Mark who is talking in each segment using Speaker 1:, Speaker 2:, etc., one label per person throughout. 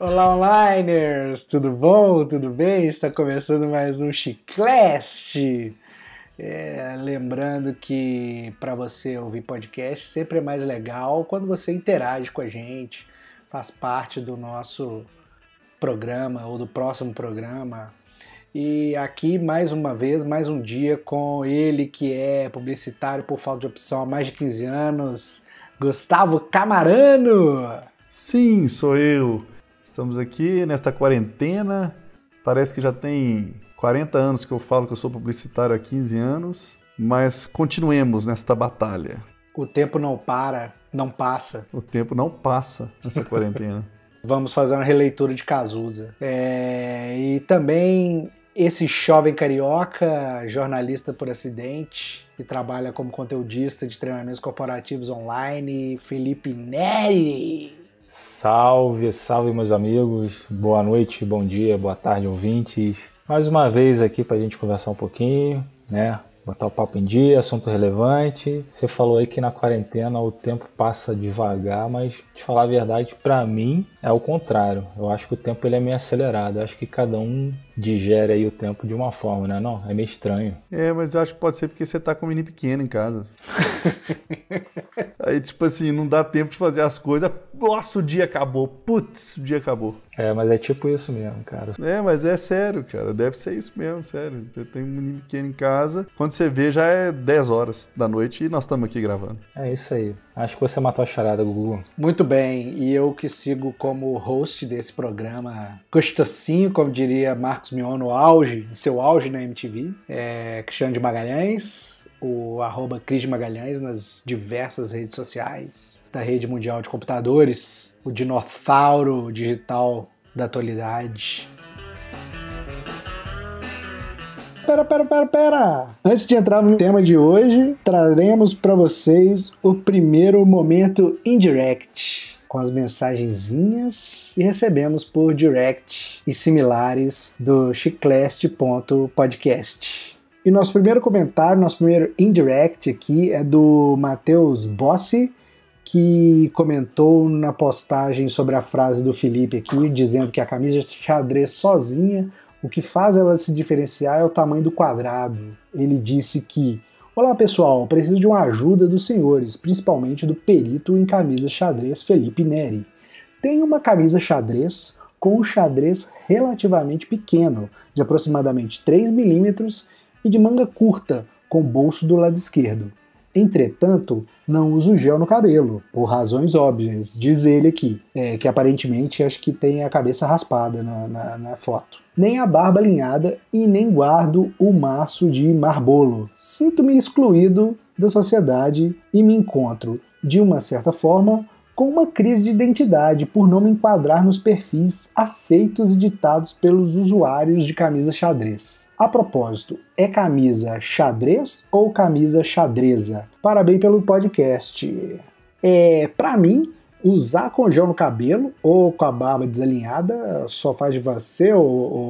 Speaker 1: Olá, onliners! Tudo bom? Tudo bem? Está começando mais um Chicleste. É, lembrando que para você ouvir podcast sempre é mais legal quando você interage com a gente, faz parte do nosso programa ou do próximo programa. E aqui mais uma vez, mais um dia com ele que é publicitário por falta de opção há mais de 15 anos, Gustavo Camarano.
Speaker 2: Sim, sou eu. Estamos aqui nesta quarentena. Parece que já tem 40 anos que eu falo que eu sou publicitário há 15 anos, mas continuemos nesta batalha.
Speaker 1: O tempo não para, não passa.
Speaker 2: O tempo não passa nessa quarentena.
Speaker 1: Vamos fazer uma releitura de Cazuza. É, e também esse jovem carioca, jornalista por acidente, que trabalha como conteudista de treinamentos corporativos online, Felipe Neri.
Speaker 3: Salve, salve meus amigos, boa noite, bom dia, boa tarde, ouvintes. Mais uma vez aqui para a gente conversar um pouquinho, né? botar o papo em dia, assunto relevante. Você falou aí que na quarentena o tempo passa devagar, mas de falar a verdade, para mim é o contrário. Eu acho que o tempo ele é meio acelerado. Eu acho que cada um digere aí o tempo de uma forma, né? Não, é meio estranho.
Speaker 2: É, mas eu acho que pode ser porque você tá com um menino pequeno em casa. aí, tipo assim, não dá tempo de fazer as coisas. Nossa, o dia acabou. Putz, o dia acabou.
Speaker 3: É, mas é tipo isso mesmo, cara.
Speaker 2: É, mas é sério, cara. Deve ser isso mesmo, sério. Você tem um menino pequeno em casa. Quando você vê, já é 10 horas da noite e nós estamos aqui gravando.
Speaker 3: É isso aí. Acho que você matou a charada, Gugu.
Speaker 1: Muito bem. E eu que sigo como host desse programa gostosinho, como diria Marcos Mion no auge, seu auge na MTV, é Cristiano de Magalhães, o arroba Cris Magalhães nas diversas redes sociais da rede mundial de computadores, o dinossauro digital da atualidade. Pera, pera, pera, pera! Antes de entrar no tema de hoje, traremos para vocês o primeiro momento indirect com as mensagenzinhas e recebemos por direct e similares do chicleste.podcast. E nosso primeiro comentário, nosso primeiro indirect aqui é do Matheus Bossi, que comentou na postagem sobre a frase do Felipe aqui, dizendo que a camisa xadrez sozinha, o que faz ela se diferenciar é o tamanho do quadrado. Ele disse que Olá pessoal, preciso de uma ajuda dos senhores, principalmente do perito em camisa xadrez Felipe Neri. Tenho uma camisa xadrez com um xadrez relativamente pequeno, de aproximadamente 3 milímetros e de manga curta, com bolso do lado esquerdo. Entretanto, não uso gel no cabelo, por razões óbvias, diz ele aqui, é, que aparentemente acho que tem a cabeça raspada na, na, na foto. Nem a barba alinhada e nem guardo o maço de marbolo. Sinto-me excluído da sociedade e me encontro, de uma certa forma, com uma crise de identidade por não me enquadrar nos perfis aceitos e ditados pelos usuários de camisa xadrez. A propósito, é camisa xadrez ou camisa xadreza? Parabéns pelo podcast. É, para mim, usar gel no cabelo ou com a barba desalinhada só faz de você, ô,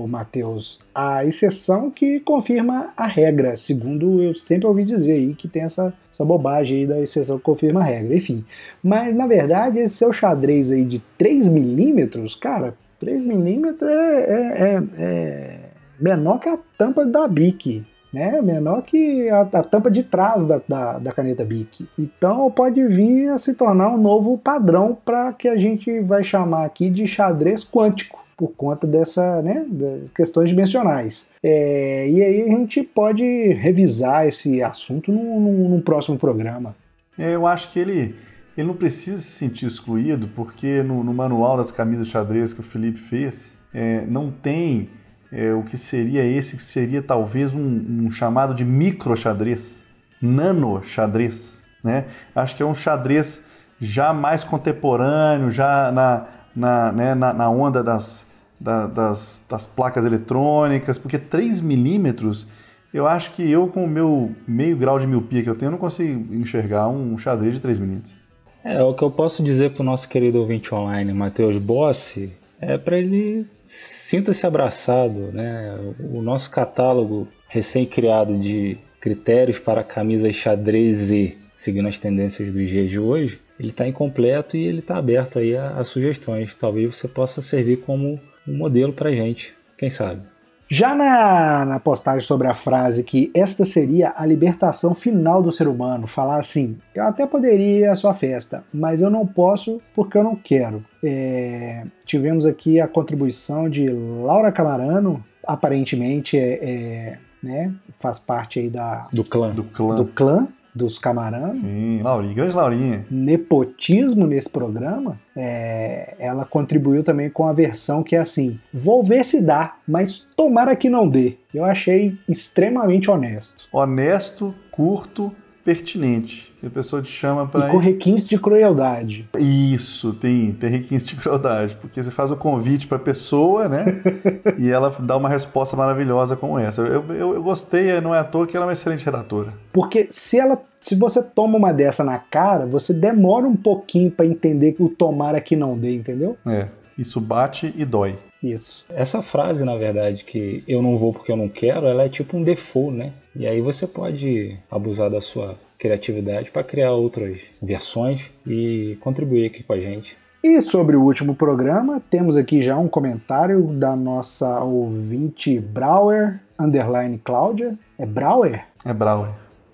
Speaker 1: ô Matheus, a exceção que confirma a regra, segundo eu sempre ouvi dizer aí que tem essa, essa bobagem aí da exceção que confirma a regra, enfim. Mas na verdade, esse seu xadrez aí de 3 milímetros, cara, 3 milímetros é, é, é, é menor que a tampa da Bic, né? Menor que a, a tampa de trás da, da, da, caneta Bic. Então pode vir a se tornar um novo padrão para que a gente vai chamar aqui de xadrez quântico por conta dessa, né, questões dimensionais. É, e aí a gente pode revisar esse assunto num, num, num próximo programa.
Speaker 2: É, eu acho que ele, ele não precisa se sentir excluído, porque no, no manual das camisas xadrez que o Felipe fez, é, não tem é, o que seria esse, que seria talvez um, um chamado de micro xadrez, nano xadrez, né? Acho que é um xadrez já mais contemporâneo, já na, na, né, na, na onda das, da, das, das placas eletrônicas, porque 3 milímetros, eu acho que eu com o meu meio grau de miopia que eu tenho, eu não consigo enxergar um xadrez de 3 milímetros.
Speaker 3: É, o que eu posso dizer para o nosso querido ouvinte online, Matheus Bossi, é para ele sinta-se abraçado, né? O nosso catálogo recém-criado de critérios para camisas xadrez e seguindo as tendências dos dias de hoje, ele está incompleto e ele está aberto aí a, a, sugestões. Talvez você possa servir como um modelo para gente, quem sabe.
Speaker 1: Já na, na postagem sobre a frase que esta seria a libertação final do ser humano, falar assim: eu até poderia ir à sua festa, mas eu não posso porque eu não quero. É, tivemos aqui a contribuição de Laura Camarano, aparentemente é, é né, faz parte aí da,
Speaker 3: do clã.
Speaker 2: Do clã.
Speaker 1: Do clã dos Camarão.
Speaker 2: Sim, Laurinha, grande Laurinha.
Speaker 1: Nepotismo nesse programa, é, ela contribuiu também com a versão que é assim: vou ver se dá, mas tomara que não dê. Eu achei extremamente honesto.
Speaker 2: Honesto, curto pertinente. A pessoa te chama para.
Speaker 1: Com requinte de crueldade.
Speaker 2: Isso, tem, tem requinte de crueldade. Porque você faz o convite para a pessoa, né? e ela dá uma resposta maravilhosa como essa. Eu, eu, eu, gostei, não é à toa que ela é uma excelente redatora.
Speaker 1: Porque se ela. Se você toma uma dessa na cara, você demora um pouquinho para entender que o tomara que não dê, entendeu?
Speaker 2: É. Isso bate e dói.
Speaker 1: Isso.
Speaker 3: Essa frase, na verdade, que eu não vou porque eu não quero, ela é tipo um default, né? E aí você pode abusar da sua criatividade para criar outras versões e contribuir aqui com a gente.
Speaker 1: E sobre o último programa, temos aqui já um comentário da nossa ouvinte Brauer, underline Cláudia. É Brauer?
Speaker 2: É Brauer.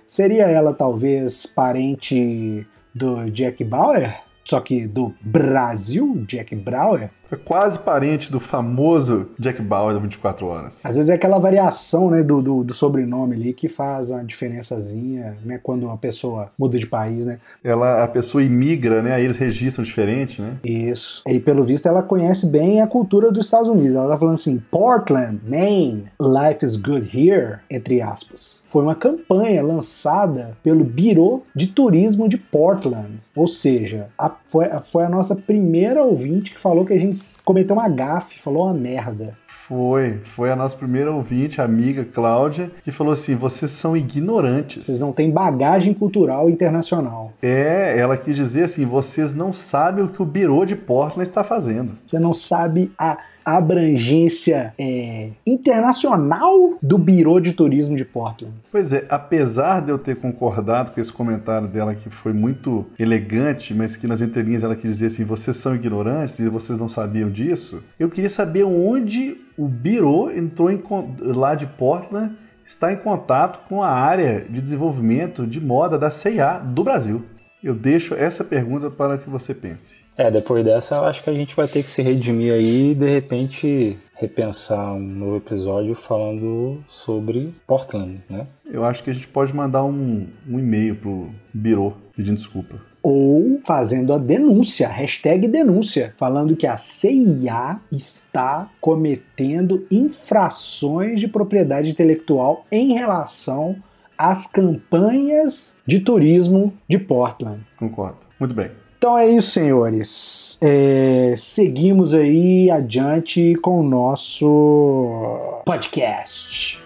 Speaker 1: Seria ela talvez parente do Jack Bauer? Só que do Brasil, Jack Bauer?
Speaker 2: É quase parente do famoso Jack Bauer da 24 Horas.
Speaker 1: Às vezes é aquela variação né, do, do, do, sobrenome ali que faz uma diferençazinha, né? Quando uma pessoa muda de país, né?
Speaker 2: Ela, a pessoa imigra, né? Aí eles registram diferente, né?
Speaker 1: Isso. E pelo visto ela conhece bem a cultura dos Estados Unidos. Ela tá falando assim, Portland, Maine, life is good here, entre aspas. Foi uma campanha lançada pelo Biro de Turismo de Portland. Ou seja, a, foi, foi a nossa primeira ouvinte que falou que a gente cometeu uma gafe, falou uma merda.
Speaker 2: Foi, foi a nossa primeira ouvinte, amiga Cláudia, que falou assim: vocês são ignorantes.
Speaker 1: Vocês não têm bagagem cultural internacional.
Speaker 2: É, ela quis dizer assim: vocês não sabem o que o Biro de Portland está fazendo.
Speaker 1: Você não sabe a abrangência é, internacional do Biro de Turismo de Portland.
Speaker 2: Pois é, apesar de eu ter concordado com esse comentário dela que foi muito elegante, mas que nas entrelinhas ela quis dizer assim, vocês são ignorantes e vocês não sabiam disso, eu queria saber onde o Biro entrou em, lá de Portland está em contato com a área de desenvolvimento de moda da CIA do Brasil. Eu deixo essa pergunta para que você pense.
Speaker 3: É, depois dessa eu acho que a gente vai ter que se redimir aí e de repente repensar um novo episódio falando sobre Portland, né?
Speaker 2: Eu acho que a gente pode mandar um, um e-mail pro Biro pedindo desculpa.
Speaker 1: Ou fazendo a denúncia, hashtag denúncia, falando que a CIA está cometendo infrações de propriedade intelectual em relação às campanhas de turismo de Portland.
Speaker 2: Concordo. Muito bem.
Speaker 1: Então é isso, senhores. É, seguimos aí adiante com o nosso podcast.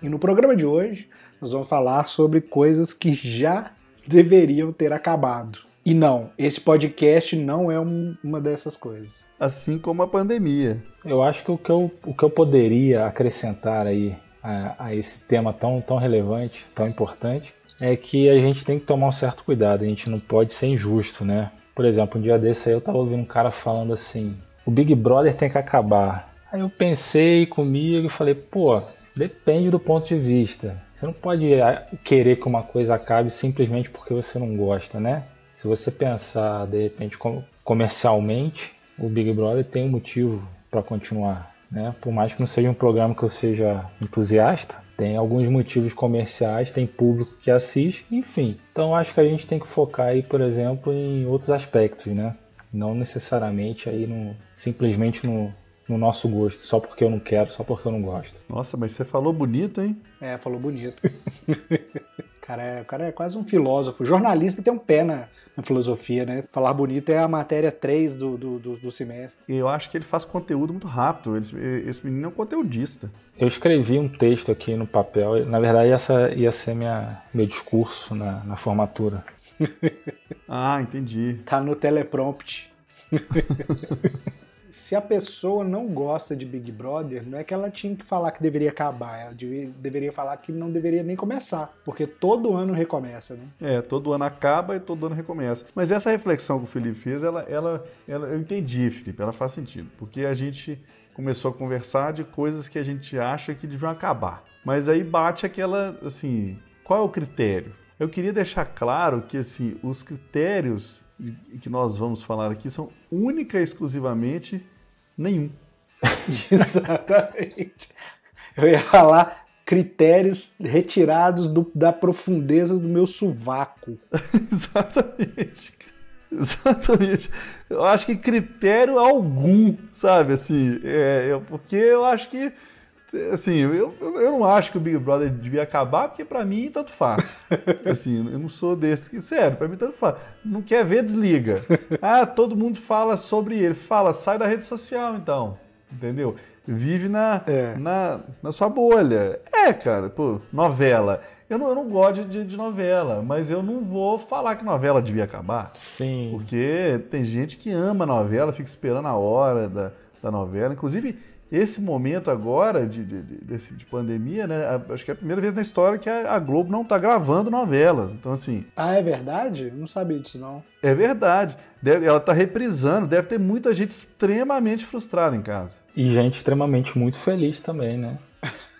Speaker 1: E no programa de hoje, nós vamos falar sobre coisas que já deveriam ter acabado. E não, esse podcast não é um, uma dessas coisas.
Speaker 2: Assim como a pandemia.
Speaker 3: Eu acho que o que eu, o que eu poderia acrescentar aí a, a esse tema tão, tão relevante, tão importante, é que a gente tem que tomar um certo cuidado, a gente não pode ser injusto, né? Por exemplo, um dia desse aí eu tava ouvindo um cara falando assim: o Big Brother tem que acabar. Aí eu pensei comigo e falei: pô, depende do ponto de vista. Você não pode ah, querer que uma coisa acabe simplesmente porque você não gosta, né? Se você pensar de repente comercialmente, o Big Brother tem um motivo para continuar, né? Por mais que não seja um programa que eu seja entusiasta, tem alguns motivos comerciais, tem público que assiste, enfim. Então acho que a gente tem que focar aí, por exemplo, em outros aspectos, né? Não necessariamente aí no, simplesmente no, no nosso gosto, só porque eu não quero, só porque eu não gosto.
Speaker 2: Nossa, mas você falou bonito, hein?
Speaker 1: É, falou bonito. cara é, o cara é quase um filósofo. jornalista tem um pé na, na filosofia, né? Falar bonito é a matéria 3 do, do, do, do semestre.
Speaker 2: E eu acho que ele faz conteúdo muito rápido. Ele, esse menino é um conteudista.
Speaker 3: Eu escrevi um texto aqui no papel. Na verdade, essa ia ser minha, meu discurso na, na formatura.
Speaker 2: ah, entendi.
Speaker 1: Tá no teleprompt. se a pessoa não gosta de Big Brother, não é que ela tinha que falar que deveria acabar, ela devia, deveria falar que não deveria nem começar, porque todo ano recomeça, né?
Speaker 2: É, todo ano acaba e todo ano recomeça. Mas essa reflexão que o Felipe fez, ela, ela, ela eu entendi, Felipe, ela faz sentido, porque a gente começou a conversar de coisas que a gente acha que deviam acabar. Mas aí bate aquela, assim, qual é o critério? Eu queria deixar claro que assim, os critérios que nós vamos falar aqui são única e exclusivamente nenhum.
Speaker 1: Exatamente. Eu ia falar critérios retirados do, da profundeza do meu sovaco.
Speaker 2: Exatamente. Exatamente. Eu acho que critério algum, sabe, assim, é, é porque eu acho que assim, eu, eu não acho que o Big Brother devia acabar, porque para mim tanto faz. assim, eu não sou desse que, sério, para mim tanto faz. Não quer ver, desliga. Ah, todo mundo fala sobre ele. Fala, sai da rede social então. Entendeu? Vive na, é. na, na sua bolha. É, cara, pô, novela. Eu não, eu não gosto de, de, novela, mas eu não vou falar que novela devia acabar.
Speaker 3: Sim.
Speaker 2: Porque tem gente que ama novela, fica esperando a hora da, da novela. Inclusive, esse momento agora de, de, de, de pandemia, né? Acho que é a primeira vez na história que a, Globo não está gravando novelas. Então, assim.
Speaker 1: Ah, é verdade? Não sabia disso, não.
Speaker 2: É verdade. Deve, ela está reprisando, deve ter muita gente extremamente frustrada em casa.
Speaker 3: E gente extremamente muito feliz também, né?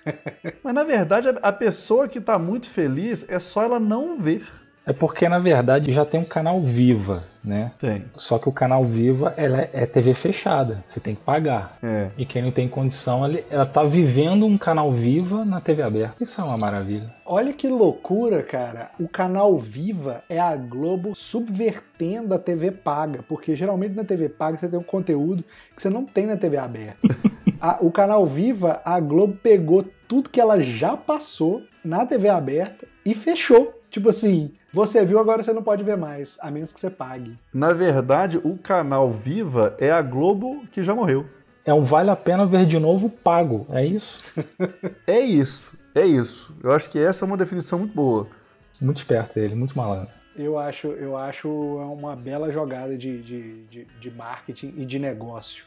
Speaker 2: Mas na verdade, a, a pessoa que está muito feliz é só ela não ver.
Speaker 3: É porque, na verdade, já tem um canal Viva, né?
Speaker 2: Tem.
Speaker 3: Só que o canal Viva ela é TV fechada. Você tem que pagar.
Speaker 2: É.
Speaker 3: E quem não tem condição, ela tá vivendo um canal Viva na TV aberta. Isso é uma maravilha.
Speaker 1: Olha que loucura, cara. O canal Viva é a Globo subvertendo a TV paga. Porque geralmente na TV paga você tem um conteúdo que você não tem na TV aberta. a, o canal Viva, a Globo pegou tudo que ela já passou na TV aberta e fechou. Tipo assim, você viu, agora você não pode ver mais, a menos que você pague.
Speaker 2: Na verdade, o canal Viva é a Globo que já morreu.
Speaker 3: É um vale a pena ver de novo pago, é isso?
Speaker 2: é isso, é isso. Eu acho que essa é uma definição muito boa.
Speaker 3: Muito esperto ele, muito malandro.
Speaker 1: Eu acho, eu acho uma bela jogada de, de, de, de marketing e de negócio.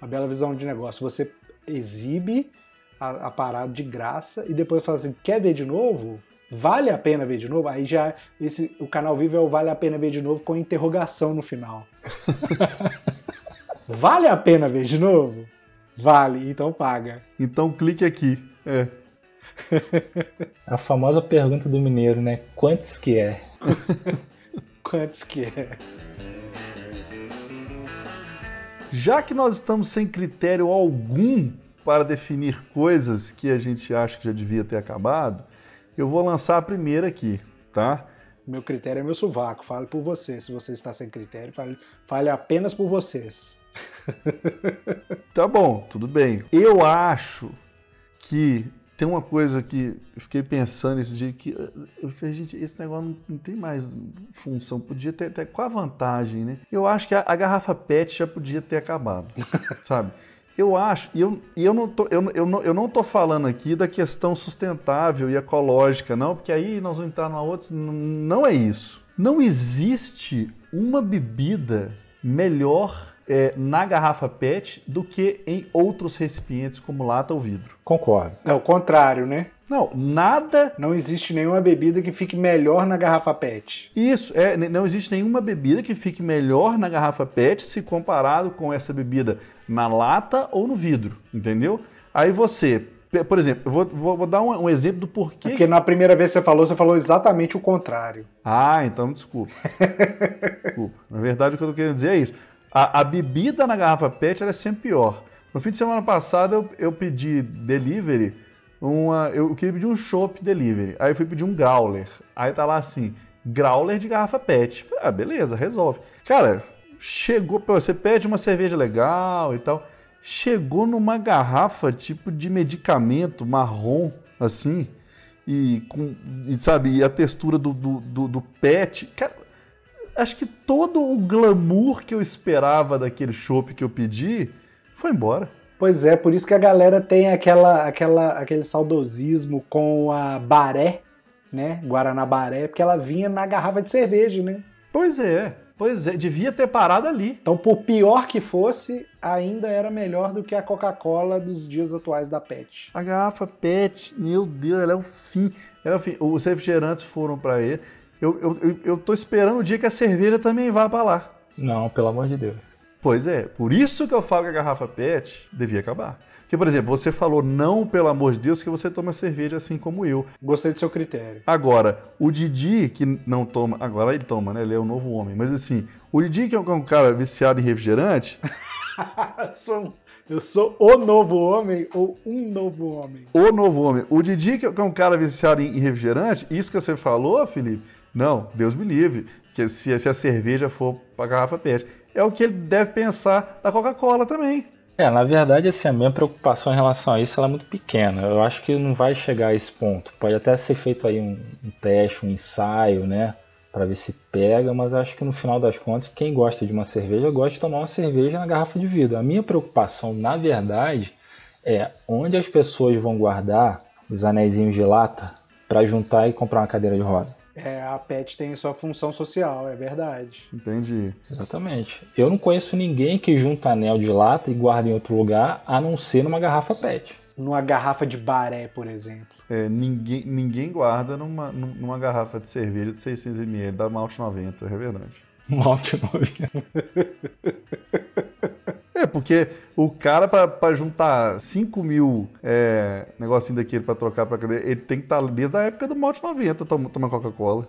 Speaker 1: Uma bela visão de negócio. Você exibe a, a parada de graça e depois fala assim: quer ver de novo? Vale a pena ver de novo? Aí já esse, o canal vivo é o vale a pena ver de novo com interrogação no final. vale a pena ver de novo? Vale, então paga.
Speaker 2: Então clique aqui. É.
Speaker 3: A famosa pergunta do mineiro, né? Quantos que é?
Speaker 1: Quantos que é?
Speaker 2: Já que nós estamos sem critério algum para definir coisas que a gente acha que já devia ter acabado, eu vou lançar a primeira aqui, tá?
Speaker 1: Meu critério é meu sovaco, fale por você. Se você está sem critério, fale, fale apenas por vocês.
Speaker 2: tá bom, tudo bem. Eu acho que tem uma coisa que eu fiquei pensando esse dia que eu falei, gente, esse negócio não, tem mais função, podia ter, ter, qual a vantagem, né? Eu acho que a, a garrafa PET já podia ter acabado, sabe? Eu acho, e eu, e eu, não tô, eu, eu, não, eu não tô falando aqui da questão sustentável e ecológica, não, porque aí nós vamos entrar na outra. Não é isso. Não existe uma bebida melhor é, na garrafa PET do que em outros recipientes como lata ou vidro.
Speaker 3: Concordo.
Speaker 1: É o contrário, né?
Speaker 2: Não, nada.
Speaker 1: Não existe nenhuma bebida que fique melhor na garrafa PET.
Speaker 2: Isso, é, não existe nenhuma bebida que fique melhor na garrafa PET se comparado com essa bebida na lata ou no vidro, entendeu? Aí você, por exemplo, eu vou, vou, vou dar um, um, exemplo do porquê.
Speaker 1: É porque na primeira vez que você falou, você falou exatamente o contrário.
Speaker 2: Ah, então desculpa. desculpa. Na verdade, o que eu tô querendo dizer é isso. A, a bebida na garrafa PET é sempre pior. No fim de semana passado, eu, eu pedi delivery uma. Eu queria pedir um chopp delivery. Aí eu fui pedir um growler. Aí tá lá assim, growler de garrafa PET. Ah, beleza, resolve. Cara, chegou, você pede uma cerveja legal e tal. Chegou numa garrafa tipo de medicamento marrom, assim, e com, e, sabe, e a textura do, do, do, do pet. Cara, acho que todo o glamour que eu esperava daquele chopp que eu pedi foi embora.
Speaker 1: Pois é, por isso que a galera tem aquela, aquela, aquele saudosismo com a Baré, né? Guaraná Baré, porque ela vinha na garrafa de cerveja, né?
Speaker 2: Pois é. Pois é, devia ter parado ali.
Speaker 1: Então, por pior que fosse, ainda era melhor do que a Coca-Cola dos dias atuais da PET.
Speaker 2: A garrafa PET, meu Deus, ela é o fim. Ela é o fim. Os refrigerantes foram para ele. Eu, eu, eu, eu tô esperando o dia que a cerveja também vá para lá.
Speaker 3: Não, pelo amor de Deus.
Speaker 2: Pois é, por isso que eu falo que a garrafa PET devia acabar. Porque, por exemplo, você falou não, pelo amor de Deus, que você toma cerveja assim como eu.
Speaker 1: Gostei do seu critério.
Speaker 2: Agora, o Didi, que não toma. Agora ele toma, né? Ele é o novo homem. Mas assim, o Didi, que é um cara viciado em refrigerante.
Speaker 1: eu sou o novo homem ou um novo homem?
Speaker 2: O novo homem. O Didi, que é um cara viciado em refrigerante, isso que você falou, Felipe, não, Deus me livre. Que se, se a cerveja for para garrafa PET. É o que ele deve pensar da Coca-Cola também.
Speaker 3: É, na verdade, assim, a minha preocupação em relação a isso é muito pequena. Eu acho que não vai chegar a esse ponto. Pode até ser feito aí um, um teste, um ensaio, né? Para ver se pega, mas acho que no final das contas, quem gosta de uma cerveja gosta de tomar uma cerveja na garrafa de vidro. A minha preocupação, na verdade, é onde as pessoas vão guardar os anéisinhos de lata para juntar e comprar uma cadeira de roda.
Speaker 1: É, a PET tem sua função social, é verdade.
Speaker 2: Entendi.
Speaker 3: Exatamente. Eu não conheço ninguém que junta anel de lata e guarda em outro lugar, a não ser numa garrafa PET.
Speaker 1: Numa garrafa de baré, por exemplo.
Speaker 2: É, ninguém, ninguém guarda numa, numa garrafa de cerveja de 600ml da Malte 90, é verdade.
Speaker 3: Malte 90.
Speaker 2: É, porque o cara, para juntar 5 mil é, negocinho daquele para trocar para cadeira, ele tem que estar tá desde a época do Malte 90 tomando Coca-Cola.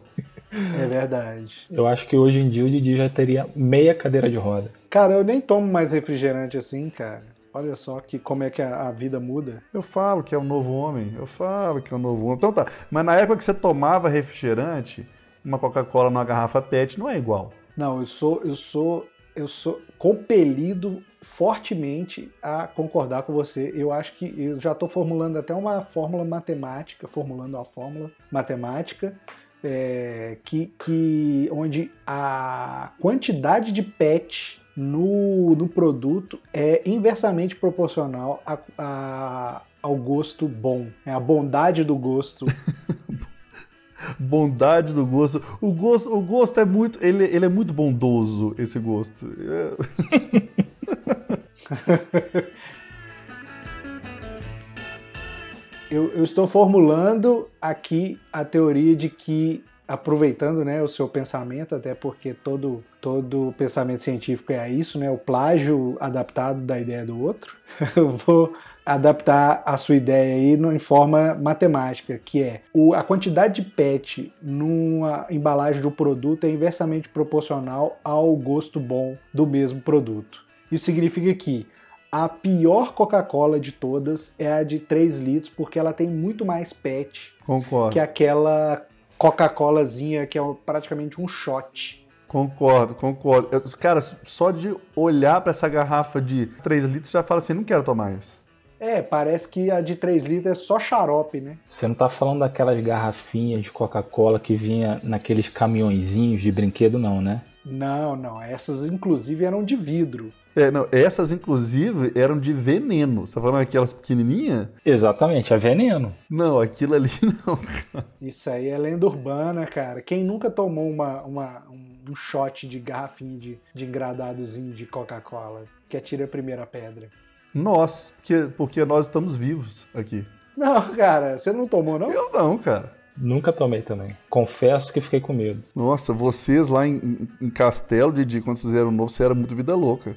Speaker 1: É verdade.
Speaker 3: Eu acho que hoje em dia o Didi já teria meia cadeira de roda.
Speaker 1: Cara, eu nem tomo mais refrigerante assim, cara. Olha só que como é que a, a, vida muda.
Speaker 2: Eu falo que é um novo homem. Eu falo que é um novo homem. Então tá. Mas na época que você tomava refrigerante, uma Coca-Cola numa garrafa PET não é igual.
Speaker 1: Não, eu sou, eu sou eu sou compelido fortemente a concordar com você. Eu acho que eu já estou formulando até uma fórmula matemática, formulando uma fórmula matemática é, que, que onde a quantidade de PET no, no produto é inversamente proporcional a, a, ao gosto bom, é a bondade do gosto
Speaker 2: bondade do gosto. O gosto, o gosto é muito, ele, ele é muito bondoso esse gosto.
Speaker 1: eu, eu, estou formulando aqui a teoria de que aproveitando né, o seu pensamento, até porque todo, todo pensamento científico é isso, né, o plágio adaptado da ideia do outro, eu vou adaptar a sua ideia aí em forma matemática, que é o, a quantidade de PET numa embalagem do produto é inversamente proporcional ao gosto bom do mesmo produto. Isso significa que a pior Coca-Cola de todas é a de 3 litros, porque ela tem muito mais PET
Speaker 2: Concordo.
Speaker 1: que aquela Coca-Colazinha que é praticamente um shot.
Speaker 2: Concordo, concordo. Eu, cara, só de olhar para essa garrafa de 3 litros já fala assim, não quero tomar isso.
Speaker 1: É, parece que a de 3 litros é só xarope, né?
Speaker 3: Você não tá falando daquelas garrafinhas de Coca-Cola que vinha naqueles caminhõezinhos de brinquedo, não, né?
Speaker 1: Não, não. Essas, inclusive, eram de vidro.
Speaker 2: É, não, essas, inclusive, eram de veneno. Você tá falando aquelas pequenininhas?
Speaker 3: Exatamente, é veneno.
Speaker 2: Não, aquilo ali não.
Speaker 1: Isso aí é lenda urbana, cara. Quem nunca tomou uma, uma um shot de garrafinha de, de engradadozinho de Coca-Cola que atira a primeira pedra?
Speaker 2: Nós, porque, porque nós estamos vivos aqui.
Speaker 1: Não, cara, você não tomou, não?
Speaker 2: Eu não, cara.
Speaker 3: Nunca tomei também. Confesso que fiquei com medo.
Speaker 2: Nossa, vocês lá em, em Castelo, Didi, quando vocês eram novos, você era muito vida louca.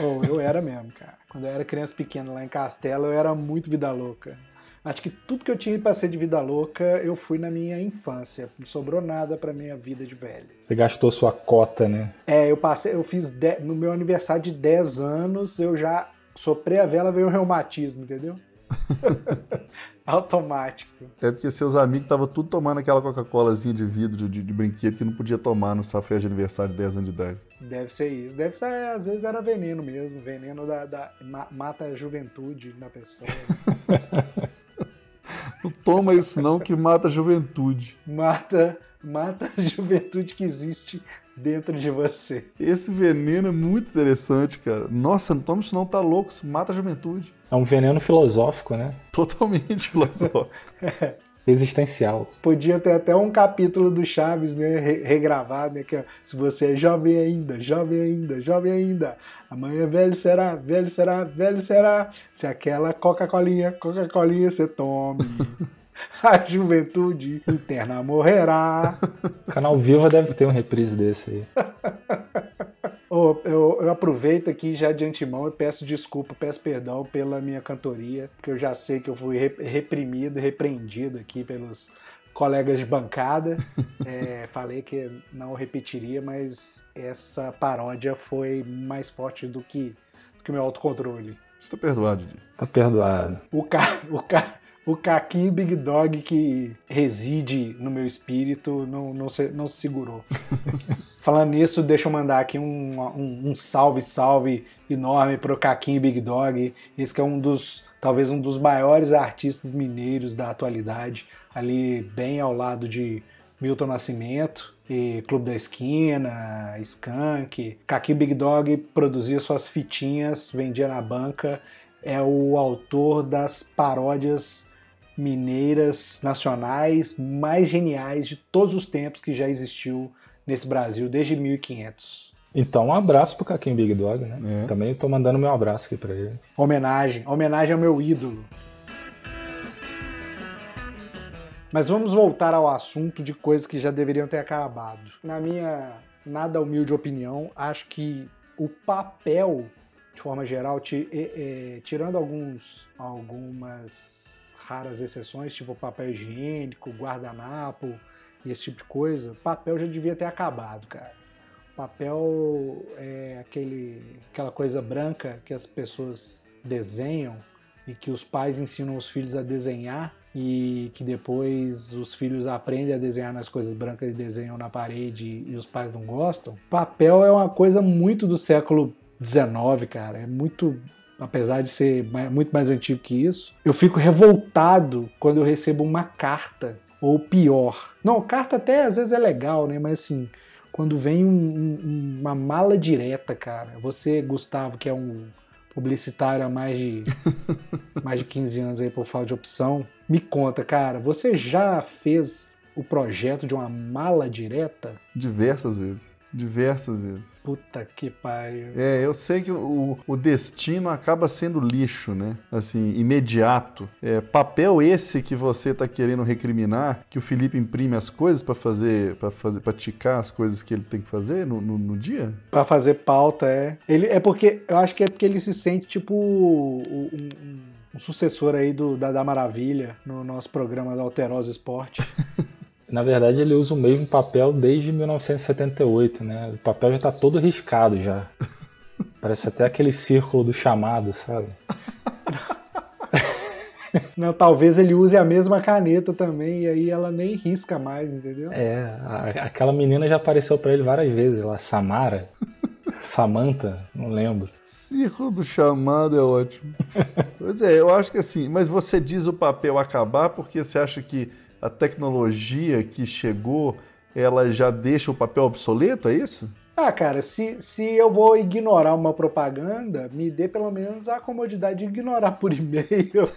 Speaker 1: Oh, eu era mesmo, cara. Quando eu era criança pequena lá em Castelo, eu era muito vida louca. Acho que tudo que eu tinha para ser de vida louca, eu fui na minha infância. Não sobrou nada para minha vida de velho.
Speaker 3: Você gastou sua cota, né?
Speaker 1: É, eu passei, eu fiz de, no meu aniversário de 10 anos, eu já soprei a vela, veio o reumatismo, entendeu? Automático.
Speaker 2: É porque seus amigos estavam tudo tomando aquela Coca-Colazinha de vidro, de, de, brinquedo, que não podia tomar no festa de aniversário de 10 anos de idade.
Speaker 1: Deve ser isso. Deve ser, às vezes era veneno mesmo. Veneno da, da mata a juventude da pessoa.
Speaker 2: não toma isso não, que mata a juventude.
Speaker 1: Mata, mata a juventude que existe dentro de você.
Speaker 2: Esse veneno é muito interessante, cara. Nossa, não toma isso não, tá louco, isso mata a juventude.
Speaker 3: É um veneno filosófico, né?
Speaker 2: Totalmente filosófico.
Speaker 1: é.
Speaker 3: existencial.
Speaker 1: Podia ter até um capítulo do Chaves, né, regravado, né, que é, se você é jovem ainda, jovem ainda, jovem ainda, amanhã velho será, velho será, velho será, se aquela Coca-Colinha, Coca-Colinha você tome. A juventude interna morrerá.
Speaker 3: O canal Viva deve ter um reprise desse aí.
Speaker 1: Oh, eu, eu, aproveito aqui já de antemão e peço desculpa, peço perdão pela minha cantoria, porque eu já sei que eu fui reprimido, repreendido aqui pelos colegas de bancada. É, falei que não repetiria, mas essa paródia foi mais forte do que, do que o meu autocontrole.
Speaker 2: Está perdoado, Didi.
Speaker 3: Está perdoado.
Speaker 1: O, ca, o, ca, o Caquinho Big Dog que reside no meu espírito não, não, se, não se segurou. Falando nisso, deixa eu mandar aqui um, um, um salve, salve enorme pro Caquinho Big Dog. Esse que é um dos, talvez um dos maiores artistas mineiros da atualidade, ali bem ao lado de Milton Nascimento, e Clube da Esquina, Skank. Caquinho Big Dog produzia suas fitinhas, vendia na banca. É o autor das paródias mineiras nacionais mais geniais de todos os tempos que já existiu nesse Brasil, desde 1500.
Speaker 3: Então, um abraço pro Caquinho Big Dog, né? É. Também tô mandando meu abraço aqui pra ele.
Speaker 1: Homenagem, homenagem ao meu ídolo. Mas vamos voltar ao assunto de coisas que já deveriam ter acabado. Na minha nada humilde opinião, acho que o papel, de forma geral, tirando alguns, algumas raras exceções, tipo papel higiênico, guardanapo e esse tipo de coisa, papel já devia ter acabado, cara. Papel é aquele, aquela coisa branca que as pessoas desenham e que os pais ensinam os filhos a desenhar e que depois os filhos aprendem a desenhar nas coisas brancas e desenham na parede e os pais não gostam. Papel é uma coisa muito do século XIX, cara. É muito apesar de ser muito mais antigo que isso, eu fico revoltado quando eu recebo uma carta, ou pior. Não, carta até às vezes é legal, né? Mas assim, quando vem um, um, uma mala direta, cara. Você, Gustavo, que é um publicitário há mais de, mais de 15 anos aí por falta de opção, me conta, cara, você já fez o projeto de uma mala direta?
Speaker 2: Diversas vezes. Diversas vezes.
Speaker 1: Puta que pariu.
Speaker 2: É, eu sei que o, o destino acaba sendo lixo, né? Assim, imediato. É, papel esse que você tá querendo recriminar, que o Felipe imprime as coisas para fazer, para fazer, para ticar as coisas que ele tem que fazer no, no, no dia?
Speaker 1: Para fazer pauta, é. Ele, é porque, eu acho que é porque ele se sente tipo um, um, um sucessor aí do, da, da Maravilha no nosso programa da Alterosa Esporte.
Speaker 3: Na verdade, ele usa o mesmo papel desde 1978, né? O papel já está todo riscado já. Parece até aquele círculo do chamado, sabe?
Speaker 1: Não, talvez ele use a mesma caneta também e aí ela nem risca mais, entendeu?
Speaker 3: É, a, aquela menina já apareceu para ele várias vezes, lá, Samara, Samantha, não lembro.
Speaker 2: Círculo do chamado é ótimo. pois é, eu acho que assim, mas você diz o papel acabar porque você acha que a tecnologia que chegou, ela já deixa o papel obsoleto, é isso?
Speaker 1: Ah, cara, se, se eu vou ignorar uma propaganda, me dê pelo menos a comodidade de ignorar por e-mail.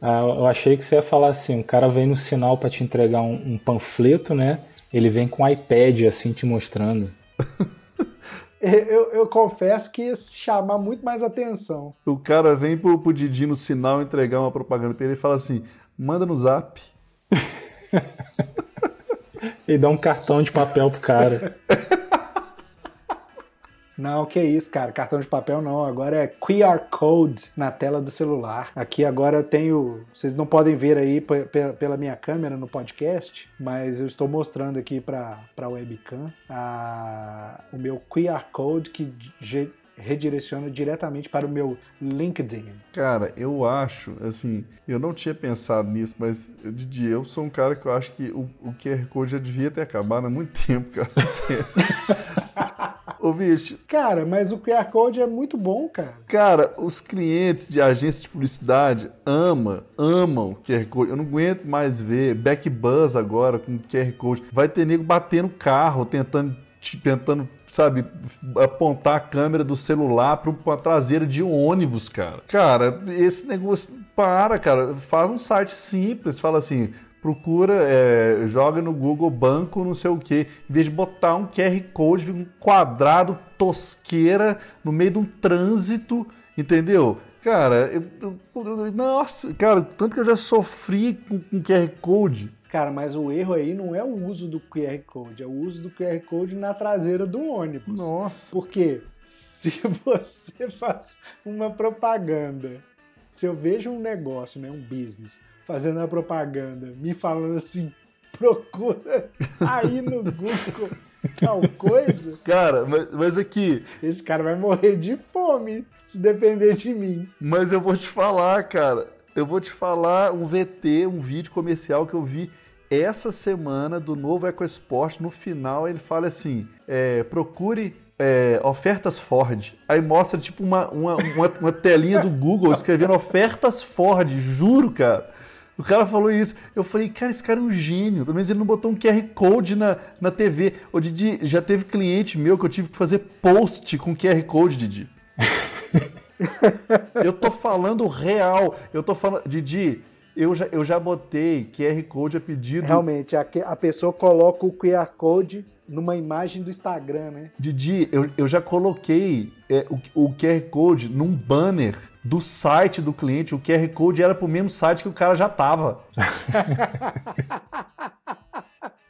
Speaker 3: ah, eu achei que você ia falar assim, o cara vem no sinal para te entregar um, um, panfleto, né? Ele vem com um iPad assim te mostrando.
Speaker 1: eu, eu, confesso que ia chamar muito mais atenção.
Speaker 2: O cara vem pro, pro Didi no sinal entregar uma propaganda para ele e fala assim: manda no zap.
Speaker 3: e dá um cartão de papel pro cara.
Speaker 1: Não, que isso, cara. Cartão de papel não. Agora é QR Code na tela do celular. Aqui agora eu tenho. Vocês não podem ver aí pela minha câmera no podcast, mas eu estou mostrando aqui para a webcam a, o meu QR Code que redireciona diretamente para o meu LinkedIn.
Speaker 2: Cara, eu acho, assim, eu não tinha pensado nisso, mas, Didi, eu sou um cara que eu acho que o, o QR Code já devia ter acabado há muito tempo, cara. Ô, bicho.
Speaker 1: Cara, mas o QR Code é muito bom, cara.
Speaker 2: Cara, os clientes de agência de publicidade amam, amam QR Code. Eu não aguento mais ver Backbuzz agora com QR Code. Vai ter nego batendo carro, tentando tentando, sabe, apontar a câmera do celular para a traseira de um ônibus, cara. Cara, esse negócio Para, cara, faz um site simples, fala assim, procura, é, joga no Google banco, não sei o que, em vez de botar um QR Code, um quadrado tosqueira no meio de um trânsito, entendeu? Cara, eu, eu, eu, nossa, cara, tanto que eu já sofri com, com QR Code.
Speaker 1: Cara, mas o erro aí não é o uso do QR Code, é o uso do QR Code na traseira do ônibus.
Speaker 2: Nossa.
Speaker 1: Porque se você faz uma propaganda, se eu vejo um negócio, né, um business, fazendo a propaganda, me falando assim, procura aí no Google tal coisa.
Speaker 2: Cara, mas, mas aqui.
Speaker 1: Esse cara vai morrer de fome se depender de mim.
Speaker 2: Mas eu vou te falar, cara. Eu vou te falar um VT, um vídeo comercial que eu vi essa semana do novo EcoSport. No final ele fala assim: é, procure é, ofertas Ford. Aí mostra tipo uma, uma, uma, uma telinha do Google escrevendo ofertas Ford. Juro, cara. O cara falou isso. Eu falei, cara, esse cara é um gênio. Pelo menos ele não botou um QR Code na, na TV. Ô, Didi, já teve cliente meu que eu tive que fazer post com QR Code, Didi. eu tô falando real. Eu tô falando. Didi, eu já, eu já botei QR Code a pedido.
Speaker 1: Realmente, a, a pessoa coloca o QR Code numa imagem do Instagram, né?
Speaker 2: Didi, eu, eu já coloquei é, o, o QR Code num banner do site do cliente. O QR Code era pro mesmo site que o cara já tava.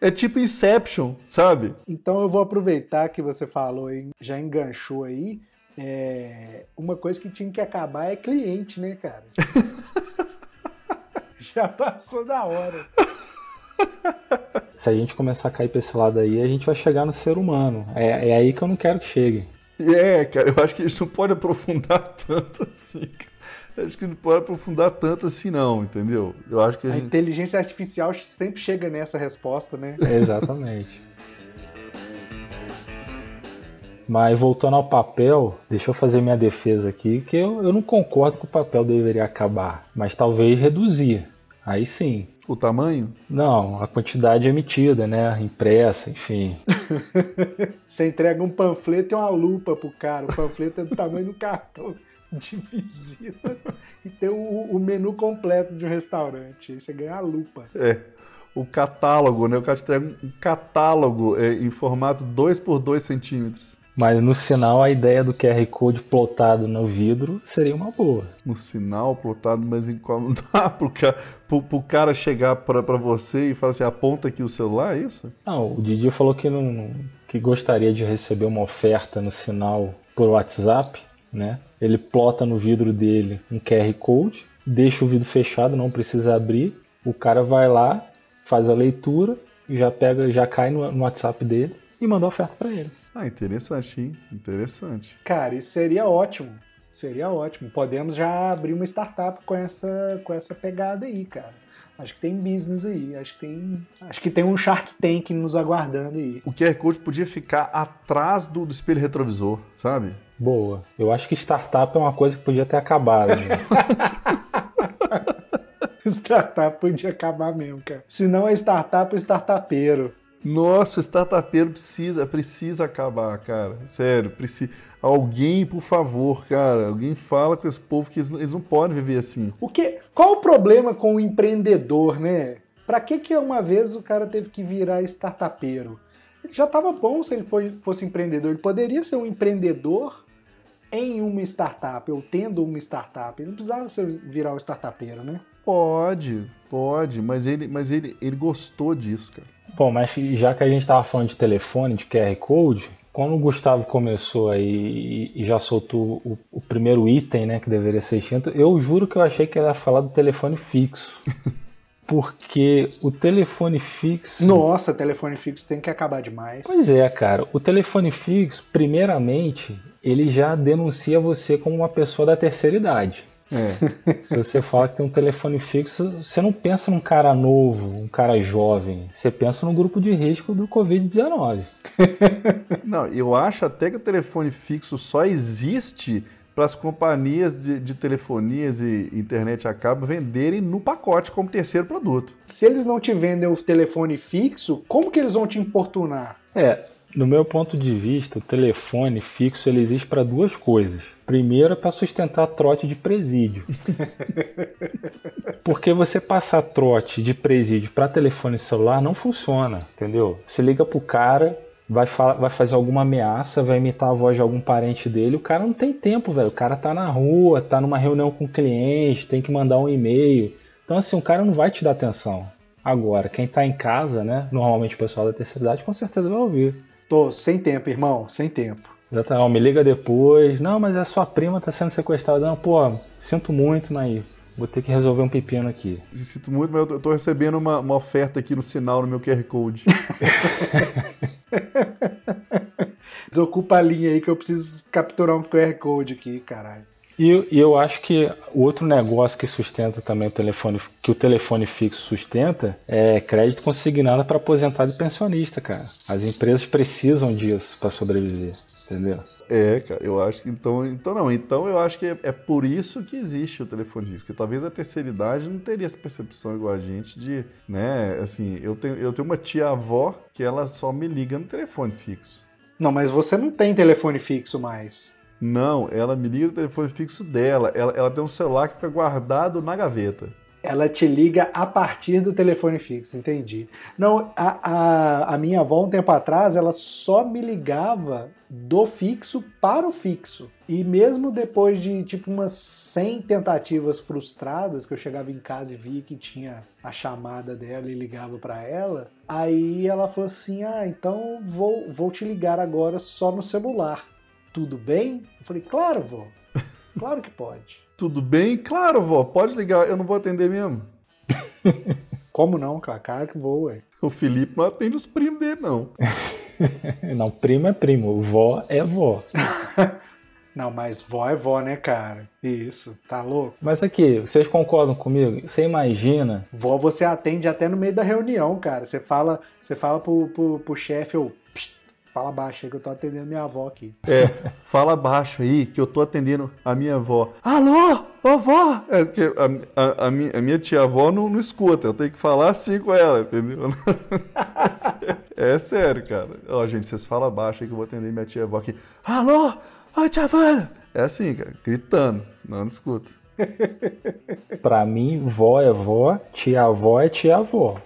Speaker 2: É tipo Inception, sabe?
Speaker 1: Então eu vou aproveitar que você falou e já enganchou aí. É... Uma coisa que tinha que acabar é cliente, né, cara? já passou da hora.
Speaker 3: Se a gente começar a cair pra esse lado aí, a gente vai chegar no ser humano. É, é aí que eu não quero que chegue.
Speaker 2: É, cara, eu acho que a gente não pode aprofundar tanto assim. Eu acho que não pode aprofundar tanto assim, não, entendeu? Eu acho que a,
Speaker 1: a
Speaker 2: gente...
Speaker 1: inteligência artificial sempre chega nessa resposta, né?
Speaker 3: É, exatamente. Mas voltando ao papel, deixa eu fazer minha defesa aqui, que eu, eu não concordo que o papel deveria acabar, mas talvez reduzir. Aí sim.
Speaker 2: O tamanho?
Speaker 3: Não, a quantidade emitida, né? Impressa, enfim.
Speaker 1: Você entrega um panfleto e uma lupa pro cara. O panfleto é do tamanho do cartão de visita e tem o, o, menu completo de um restaurante. Aí você ganha a lupa.
Speaker 2: É. O catálogo, né? O cara te entrega um catálogo é, em formato 2 por 2 centímetros.
Speaker 3: Mas no sinal, a ideia do QR Code plotado no vidro seria uma boa.
Speaker 2: No sinal plotado, mas em qual não dá pro cara, pro, pro cara chegar para você e falar assim, aponta aqui o celular, é isso?
Speaker 3: Não, o Didi falou que, não, que gostaria de receber uma oferta no sinal por WhatsApp, né? Ele plota no vidro dele um QR Code, deixa o vidro fechado, não precisa abrir. O cara vai lá, faz a leitura, já pega, já cai no, no WhatsApp dele e manda a oferta para ele.
Speaker 2: Ah, interessante, hein? Interessante.
Speaker 1: Cara, isso seria ótimo. Seria ótimo. Podemos já abrir uma startup com essa, com essa pegada aí, cara. Acho que tem business aí, acho que tem, acho que tem um Shark Tank nos aguardando aí.
Speaker 2: O QR Code podia ficar atrás do, do espelho retrovisor, sabe?
Speaker 3: Boa. Eu acho que startup é uma coisa que podia ter acabado. Né?
Speaker 1: startup podia acabar mesmo, cara. Se não é startup, é startupeiro.
Speaker 2: Nossa, o startupeiro precisa, precisa acabar, cara. Sério, precisa. Alguém, por favor, cara, alguém fala com esse povo que eles não, eles não podem viver assim.
Speaker 1: O que? Qual o problema com o empreendedor, né? Pra que que uma vez o cara teve que virar startupeiro? Ele já estava bom se ele foi, fosse empreendedor. Ele poderia ser um empreendedor em uma startup, ou tendo uma startup. Ele não precisava ser, virar um startupeiro, né?
Speaker 2: Pode, pode, mas ele, mas ele, ele gostou disso, cara.
Speaker 3: Bom, mas já que a gente estava falando de telefone, de QR Code, quando o Gustavo começou aí e já soltou o, o, primeiro item, né, que deveria ser extinto, eu juro que eu achei que ele ia falar do telefone fixo. Porque o telefone fixo.
Speaker 1: Nossa, telefone fixo tem que acabar demais.
Speaker 3: Pois é, cara. O telefone fixo, primeiramente, ele já denuncia você como uma pessoa da terceira idade. É. Se você fala que tem um telefone fixo, você não pensa num cara novo, um cara jovem. Você pensa no grupo de risco do Covid-19.
Speaker 2: Não, eu acho até que o telefone fixo só existe para as companhias de, de, telefonias e internet a cabo venderem no pacote como terceiro produto.
Speaker 1: Se eles não te vendem o telefone fixo, como que eles vão te importunar?
Speaker 3: É, No meu ponto de vista, o telefone fixo ele existe para duas coisas. Primeiro é para sustentar trote de presídio. Porque você passar trote de presídio para telefone celular não funciona, entendeu? Você liga pro cara, vai, vai fazer alguma ameaça, vai imitar a voz de algum parente dele, o cara não tem tempo, velho. O cara tá na rua, tá numa reunião com o cliente, tem que mandar um e-mail. Então, assim, o cara não vai te dar atenção. Agora, quem tá em casa, né? Normalmente o pessoal da terceira idade com certeza vai ouvir.
Speaker 1: Tô sem tempo, irmão, sem tempo.
Speaker 3: Exatamente, me liga depois. Não, mas a sua prima tá sendo sequestrada. Não, pô, sinto muito, mas vou ter que resolver um pepino aqui.
Speaker 2: Sinto muito, mas eu tô recebendo uma, uma oferta aqui no sinal no meu QR Code.
Speaker 1: Desocupa a linha aí que eu preciso capturar um QR Code aqui, caralho.
Speaker 3: E, e, eu acho que o outro negócio que sustenta também o telefone, que o telefone fixo sustenta, é crédito consignado para aposentado e pensionista, cara. As empresas precisam disso para sobreviver. Entendeu?
Speaker 2: É, cara, eu acho que então, então não, então eu acho que é, é por isso que existe o telefone fixo, porque talvez a terceira idade não teria essa percepção igual a gente de, né, assim, eu tenho, eu tenho uma tia avó que ela só me liga no telefone fixo.
Speaker 1: Não, mas você não tem telefone fixo mais.
Speaker 2: Não, ela me liga no telefone fixo dela. Ela, ela tem um celular que fica guardado na gaveta.
Speaker 1: Ela te liga a partir do telefone fixo, entendi. Não, a, a, a minha avó, um tempo atrás, ela só me ligava do fixo para o fixo. E mesmo depois de tipo umas 100 tentativas frustradas, que eu chegava em casa e via que tinha a chamada dela e ligava para ela, aí ela falou assim: Ah, então vou, vou te ligar agora só no celular. Tudo bem? Eu falei: Claro, vó. Claro que pode.
Speaker 2: Tudo bem? Claro, vó, pode ligar, eu não vou atender mesmo.
Speaker 1: Como não, cara? Cara que voa,
Speaker 2: O Felipe não atende os primos dele, não.
Speaker 3: não, primo é primo, vó é vó.
Speaker 1: Não, mas vó é vó, né, cara? Isso, tá louco?
Speaker 3: Mas aqui, vocês concordam comigo? Você imagina?
Speaker 1: Vó você atende até no meio da reunião, cara. Você fala, você fala pro, pro, pro chefe, ou Fala baixo aí que eu tô atendendo minha avó aqui.
Speaker 2: É, fala baixo aí que eu tô atendendo a minha avó. Alô, vovó! É, que a, a, a, minha, a minha tia-avó não, não escuta, eu tenho que falar assim com ela, entendeu? é, sério, cara. Ó, gente, vocês falam baixo aí que eu vou atender minha tia-avó aqui. Alô, ô tia Vana! É assim, cara, gritando, não, não escuta.
Speaker 3: pra mim, vó é vó, tia-avó é tia-avó.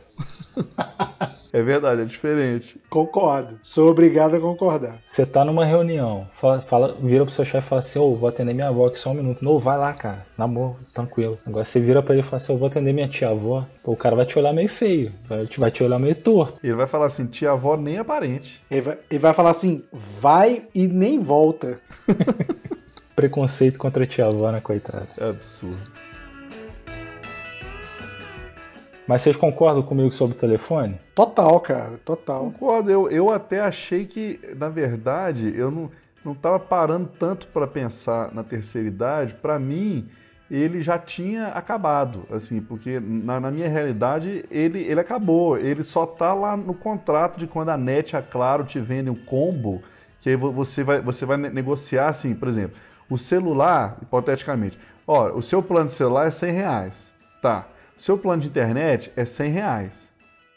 Speaker 2: É verdade, é diferente.
Speaker 1: Concordo. Sou obrigado a concordar.
Speaker 3: Você tá numa reunião, fala, fala vira pro seu chefe e fala assim: Ô, oh, vou atender minha avó aqui só um minuto. Não, vai lá, cara. Namoro, tranquilo. Agora você vira pra ele e fala assim: Eu vou atender minha tia-avó. O cara vai te olhar meio feio, vai te, vai te olhar meio torto.
Speaker 2: Ele vai falar assim: tia-avó nem é parente.
Speaker 1: Ele vai, ele vai falar assim: vai e nem volta.
Speaker 3: Preconceito contra a tia-avó, né, coitada?
Speaker 2: É absurdo.
Speaker 3: Mas vocês concordam comigo sobre o telefone?
Speaker 1: Total, cara, total.
Speaker 2: Concordo. Eu, eu até achei que, na verdade, eu não, não tava parando tanto para pensar na terceira idade. Para mim, ele já tinha acabado, assim, porque na, na, minha realidade ele, ele acabou. Ele só tá lá no contrato de quando a NET e a Claro te vendem um combo, que aí você vai, você vai negociar, assim, por exemplo, o celular, hipoteticamente, ó, o seu plano de celular é 100 reais, tá? Seu plano de internet é 100 reais.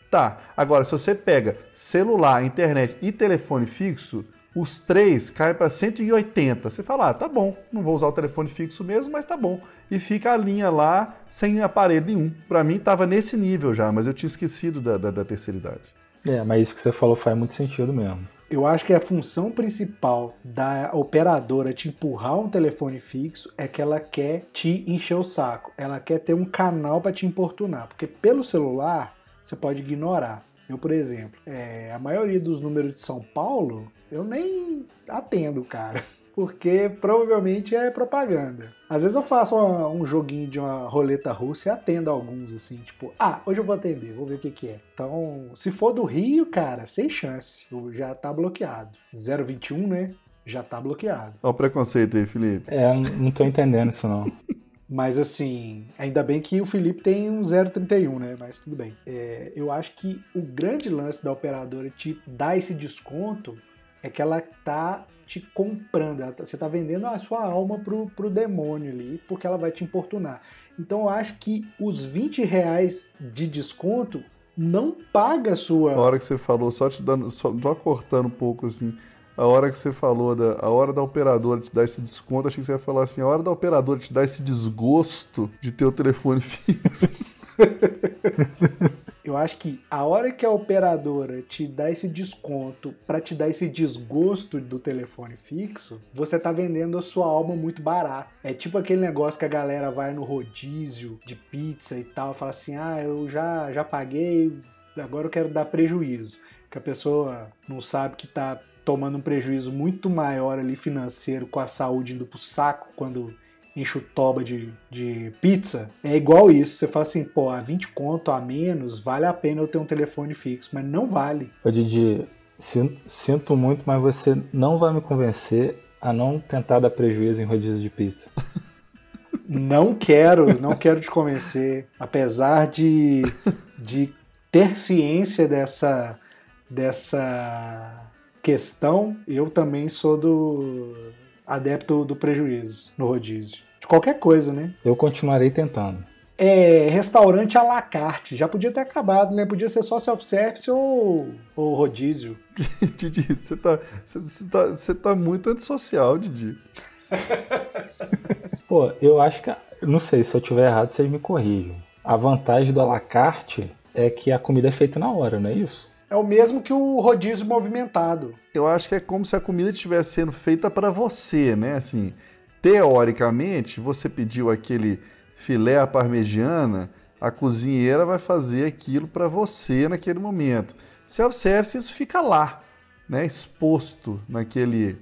Speaker 2: Tá, agora se você pega celular, internet e telefone fixo, os três caem para 180. Você fala, ah, tá bom, não vou usar o telefone fixo mesmo, mas tá bom. E fica a linha lá sem aparelho nenhum. Para mim estava nesse nível já, mas eu tinha esquecido da, da, da terceira idade.
Speaker 3: É, mas isso que você falou faz muito sentido mesmo.
Speaker 1: Eu acho que a função principal da operadora te empurrar um telefone fixo é que ela quer te encher o saco. Ela quer ter um canal para te importunar. Porque pelo celular você pode ignorar. Eu, por exemplo, é, a maioria dos números de São Paulo eu nem atendo, cara porque provavelmente é propaganda. Às vezes eu faço uma, um joguinho de uma roleta russa e atendo alguns, assim, tipo, ah, hoje eu vou atender, vou ver o que, que é. Então, se for do Rio, cara, sem chance, já tá bloqueado. 021, né? Já tá bloqueado.
Speaker 2: Olha o preconceito aí, Felipe.
Speaker 3: É, não tô entendendo isso não.
Speaker 1: Mas assim, ainda bem que o Felipe tem um 031, né? Mas tudo bem. É, eu acho que o grande lance da operadora te dar esse desconto é que ela tá te comprando, tá, você tá vendendo a sua alma pro, pro demônio ali, porque ela vai te importunar. Então eu acho que os 20 reais de desconto não paga a sua.
Speaker 2: A hora que você falou, só te dando, só, só cortando um pouco assim. A hora que você falou da a hora da operadora te dar esse desconto, achei que você ia falar assim, a hora da operadora te dar esse desgosto de ter o telefone fixo.
Speaker 1: Eu acho que a hora que a operadora te dá esse desconto para te dar esse desgosto do telefone fixo, você tá vendendo a sua alma muito barato. É tipo aquele negócio que a galera vai no rodízio de pizza e tal, fala assim: "Ah, eu já já paguei, agora eu quero dar prejuízo". Que a pessoa não sabe que tá tomando um prejuízo muito maior ali financeiro com a saúde indo pro saco quando enche o toba de, de pizza, é igual isso. Você fala assim, pô, a 20 conto a menos, vale a pena eu ter um telefone fixo, mas não vale.
Speaker 3: Ô Didi, sinto, sinto muito, mas você não vai me convencer a não tentar dar prejuízo em rodízio de pizza.
Speaker 1: Não quero, não quero te convencer, apesar de, de ter ciência dessa, dessa questão, eu também sou do adepto do prejuízo no rodízio. De qualquer coisa, né?
Speaker 3: Eu continuarei tentando.
Speaker 1: É, restaurante à la carte. Já podia ter acabado, né? Podia ser só self-service ou, ou rodízio.
Speaker 2: Didi, você tá, você, tá, você tá muito antissocial, Didi.
Speaker 3: Pô, eu acho que. Não sei, se eu tiver errado, vocês me corrijam. A vantagem do à la carte é que a comida é feita na hora, não é isso?
Speaker 1: É o mesmo que o rodízio movimentado.
Speaker 2: Eu acho que é como se a comida estivesse sendo feita para você, né? Assim, teoricamente, você pediu aquele filé à parmegiana, a cozinheira vai fazer aquilo para você naquele momento. Self-service, isso fica lá, né? Exposto naquele,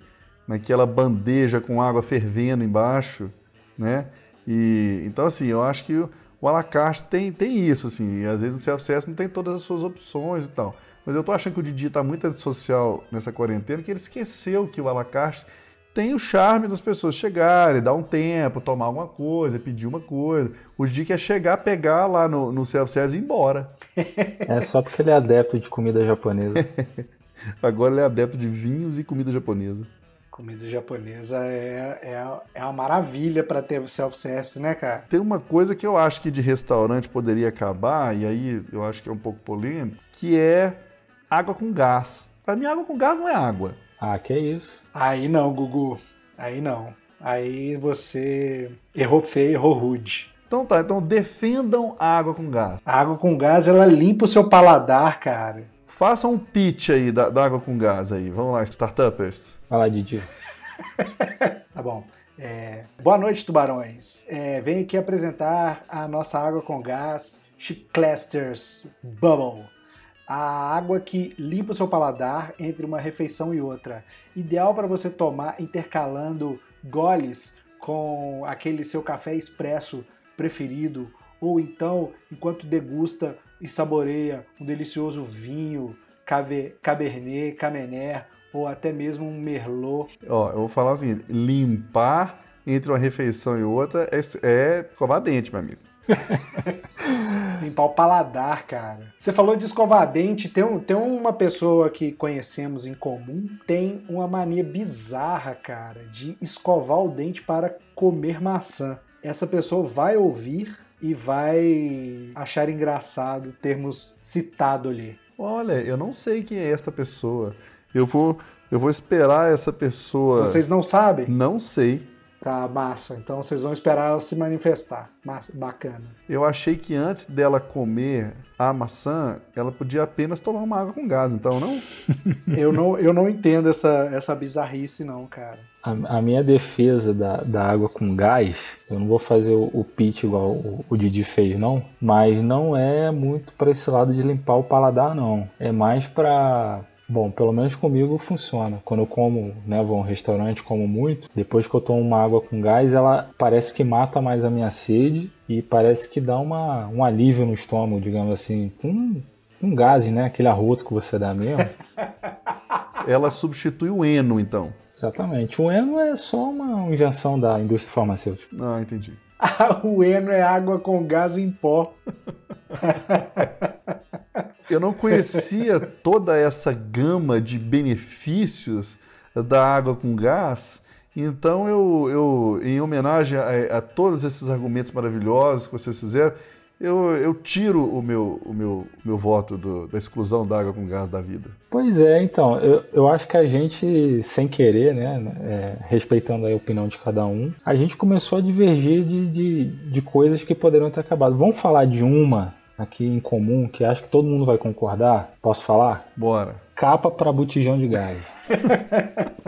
Speaker 2: naquela bandeja com água fervendo embaixo, né? E, então, assim, eu acho que o, o à la carte tem, tem isso, assim. às vezes no self-service não tem todas as suas opções e tal. Mas eu tô achando que o Didi tá muito antissocial nessa quarentena, que ele esqueceu que o Alacarte tem o charme das pessoas chegarem, dar um tempo, tomar alguma coisa, pedir uma coisa. O Didi quer chegar, pegar lá no, no self-service e ir embora.
Speaker 3: É só porque ele é adepto de comida japonesa.
Speaker 2: Agora ele é adepto de vinhos e comida japonesa.
Speaker 1: Comida japonesa é, é, é uma maravilha para ter self-service, né, cara?
Speaker 2: Tem uma coisa que eu acho que de restaurante poderia acabar, e aí eu acho que é um pouco polêmico, que é água com gás. Para mim, água com gás não é água.
Speaker 3: Ah, que é isso.
Speaker 1: Aí não, Gugu. Aí não. Aí você errou feio, errou rude.
Speaker 2: Então tá, então defendam a água com gás.
Speaker 1: A água com gás, ela limpa o seu paladar, cara.
Speaker 2: Façam um pitch aí da, da água com gás aí. Vamos lá, startuppers.
Speaker 3: Vai lá, Didi.
Speaker 1: tá bom. É... Boa noite, tubarões. É, venho aqui apresentar a nossa água com gás Chiclesters Bubble a água que limpa o seu paladar entre uma refeição e outra. Ideal para você tomar intercalando goles com aquele seu café expresso preferido, ou então enquanto degusta e saboreia um delicioso vinho, cabernet, camener ou até mesmo um merlot.
Speaker 2: Ó, eu vou falar assim, limpar entre uma refeição e outra é, é escovar dente, meu amigo.
Speaker 1: Limpar o paladar, cara. Você falou de escovar dente, tem, um, tem uma pessoa que conhecemos em comum, tem uma mania bizarra, cara, de escovar o dente para comer maçã. Essa pessoa vai ouvir e vai achar engraçado termos citado ali.
Speaker 2: Olha, eu não sei quem é esta pessoa. Eu vou, eu vou esperar essa pessoa.
Speaker 1: Vocês não sabem?
Speaker 2: Não sei.
Speaker 1: Tá, massa. Então vocês vão esperar ela se manifestar. Massa, bacana.
Speaker 2: Eu achei que antes dela comer a maçã, ela podia apenas tomar uma água com gás, então não?
Speaker 1: eu não, eu não entendo essa, essa bizarrice, não, cara.
Speaker 3: A, a, minha defesa da, da água com gás, eu não vou fazer o, o pitch igual o, o Didi fez, não, mas não é muito para esse lado de limpar o paladar, não. É mais para Bom, pelo menos comigo funciona. Quando eu como, né, vou a um restaurante, como muito, depois que eu tomo uma água com gás, ela parece que mata mais a minha sede e parece que dá uma, um alívio no estômago, digamos assim. Um, um gás, né? Aquele arroto que você dá mesmo.
Speaker 2: ela substitui o eno, então.
Speaker 3: Exatamente. O eno é só uma invenção da indústria farmacêutica.
Speaker 2: Ah, entendi.
Speaker 1: o eno é água com gás em pó.
Speaker 2: Eu não conhecia toda essa gama de benefícios da água com gás. Então, eu, eu em homenagem a, a, todos esses argumentos maravilhosos que vocês fizeram, eu, eu tiro o meu, o meu, meu voto do, da exclusão da água com gás da vida.
Speaker 3: Pois é, então, eu, eu acho que a gente, sem querer, né, é, respeitando a opinião de cada um, a gente começou a divergir de, de, de coisas que poderiam ter acabado. Vamos falar de uma aqui em comum que acho que todo mundo vai concordar? Posso falar?
Speaker 2: Bora.
Speaker 3: Capa para botijão de gás.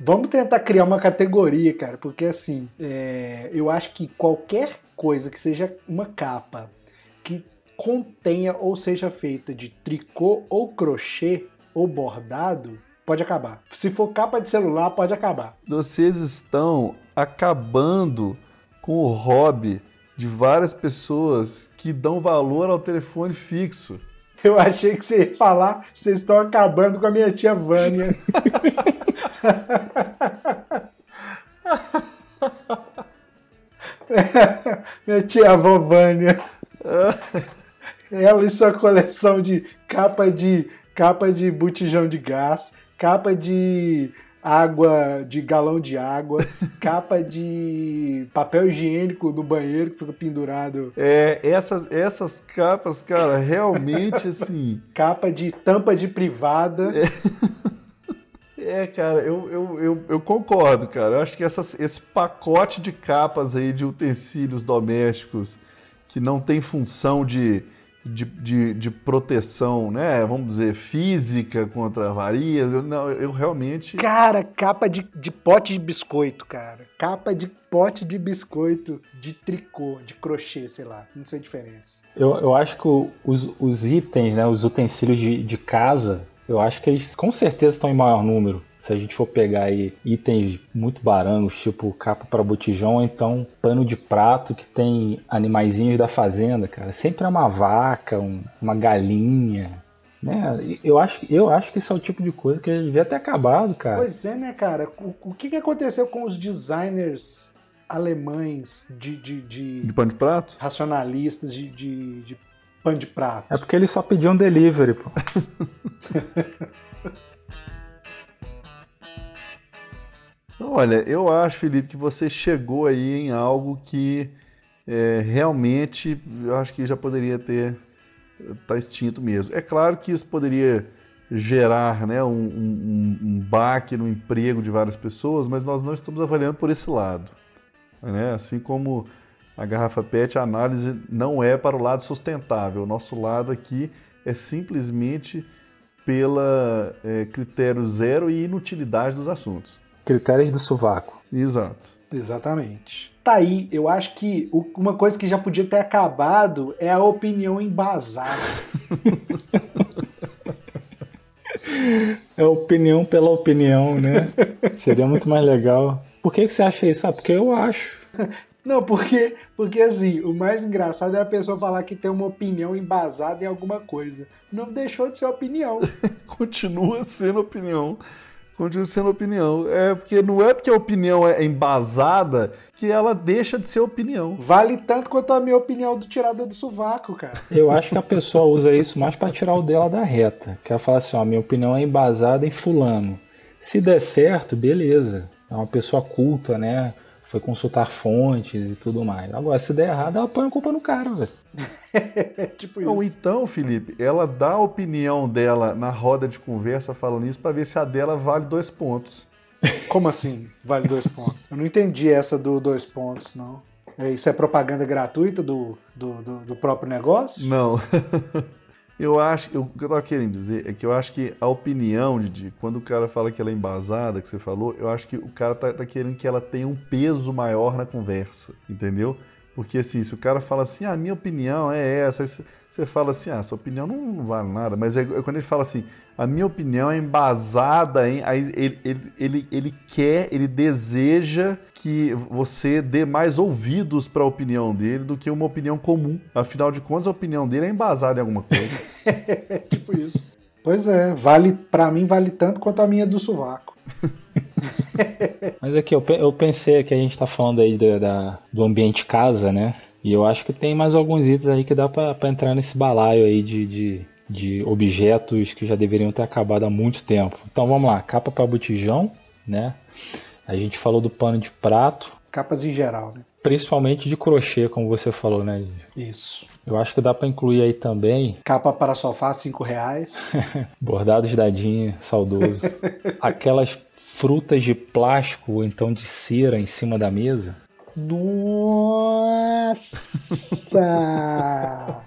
Speaker 1: Vamos tentar criar uma categoria, cara, porque assim, é, eu acho que qualquer coisa que seja uma capa que contenha ou seja feita de tricô ou crochê ou bordado, pode acabar. Se for capa de celular, pode acabar.
Speaker 2: Vocês estão acabando com o hobby de várias pessoas que dão valor ao telefone fixo.
Speaker 1: Eu achei que você ia falar, vocês estão acabando com a minha tia Vânia. minha tia Vânia. Ela e sua coleção de capa de capa de botijão de gás, capa de água de galão de água, capa de papel higiênico do banheiro que fica pendurado.
Speaker 2: É, essas, essas capas, cara, realmente assim.
Speaker 1: Capa de tampa de privada.
Speaker 2: É, é cara, eu, eu, eu, eu, concordo, cara. Eu acho que essas, esse pacote de capas aí de utensílios domésticos que não tem função de de, de, de, proteção, né? Vamos dizer, física contra avarias. Eu, não, eu realmente.
Speaker 1: Cara, capa de, de pote de biscoito, cara. Capa de pote de biscoito de tricô, de crochê, sei lá. Não sei a diferença.
Speaker 3: Eu, eu acho que os, os itens, né? Os utensílios de, de casa, eu acho que eles com certeza estão em maior número se a gente for pegar aí itens muito baranos, tipo capa para botijão, ou então pano de prato que tem animaizinhos da fazenda, cara. Sempre é uma vaca, um, uma galinha. Né? Eu, acho, eu acho que esse é o tipo de coisa que devia ter acabado, cara.
Speaker 1: Pois é, né, cara? O, o que, que aconteceu com os designers alemães de. De, de,
Speaker 2: de pano de prato?
Speaker 1: Racionalistas de, de, de pano de prato.
Speaker 3: É porque eles só pediam delivery, pô.
Speaker 2: Olha, eu acho, Felipe, que você chegou aí em algo que é, realmente eu acho que já poderia ter tá extinto mesmo. É claro que isso poderia gerar né, um, um, um baque no emprego de várias pessoas, mas nós não estamos avaliando por esse lado. Né? Assim como a garrafa PET, a análise não é para o lado sustentável. O nosso lado aqui é simplesmente pela é, critério zero e inutilidade dos assuntos.
Speaker 3: Critérios do sovaco.
Speaker 2: Exato.
Speaker 1: Exatamente. Tá aí, eu acho que uma coisa que já podia ter acabado é a opinião embasada.
Speaker 3: é opinião pela opinião, né? Seria muito mais legal. Por que, que você acha isso? Ah, porque eu acho.
Speaker 1: Não, porque, porque assim, o mais engraçado é a pessoa falar que tem uma opinião embasada em alguma coisa. Não deixou de ser opinião.
Speaker 2: Continua sendo opinião continua sendo opinião. É porque não é porque a opinião é embasada que ela deixa de ser opinião.
Speaker 1: Vale tanto quanto a minha opinião do tirada do sovaco, cara.
Speaker 3: Eu acho que a pessoa usa isso mais para tirar o dela da reta. Que ela fala assim, ó, minha opinião é embasada em fulano. Se der certo, beleza. É uma pessoa culta, né? Foi consultar fontes e tudo mais. Agora, se der errado, ela põe a culpa no cara, velho.
Speaker 2: tipo isso. Ou então, Felipe, ela dá a opinião dela na roda de conversa falando isso para ver se a dela vale dois pontos.
Speaker 1: Como assim vale dois pontos? Eu não entendi essa do dois pontos, não. É, isso é propaganda gratuita do, do, do, do próprio negócio?
Speaker 2: Não. eu acho, eu, o que eu estava querendo dizer é que eu acho que a opinião, de quando o cara fala que ela é embasada, que você falou, eu acho que o cara tá, tá querendo que ela tenha um peso maior na conversa, entendeu? Porque assim, se o cara fala assim, a ah, minha opinião é essa, você fala assim, ah, sua opinião não vale nada. Mas é, é quando ele fala assim, a minha opinião é embasada em. Aí ele, ele, ele, ele quer, ele deseja que você dê mais ouvidos para a opinião dele do que uma opinião comum. Afinal de contas, a opinião dele é embasada em alguma coisa.
Speaker 1: tipo isso. Pois é, vale, para mim vale tanto quanto a minha do sovaco.
Speaker 3: Mas aqui, eu, eu pensei que a gente tá falando aí da, da, do ambiente casa, né? E eu acho que tem mais alguns itens aí que dá para entrar nesse balaio aí de, de, de, objetos que já deveriam ter acabado há muito tempo. Então vamos lá, capa para botijão, né? A gente falou do pano de prato.
Speaker 1: Capas em geral, né?
Speaker 3: principalmente de crochê, como você falou, né?
Speaker 1: Isso.
Speaker 3: Eu acho que dá para incluir aí também.
Speaker 1: Capa para sofá, cinco reais.
Speaker 3: Bordados dadinho, saudoso. Aquelas frutas de plástico ou então de cera em cima da mesa.
Speaker 1: Nossa!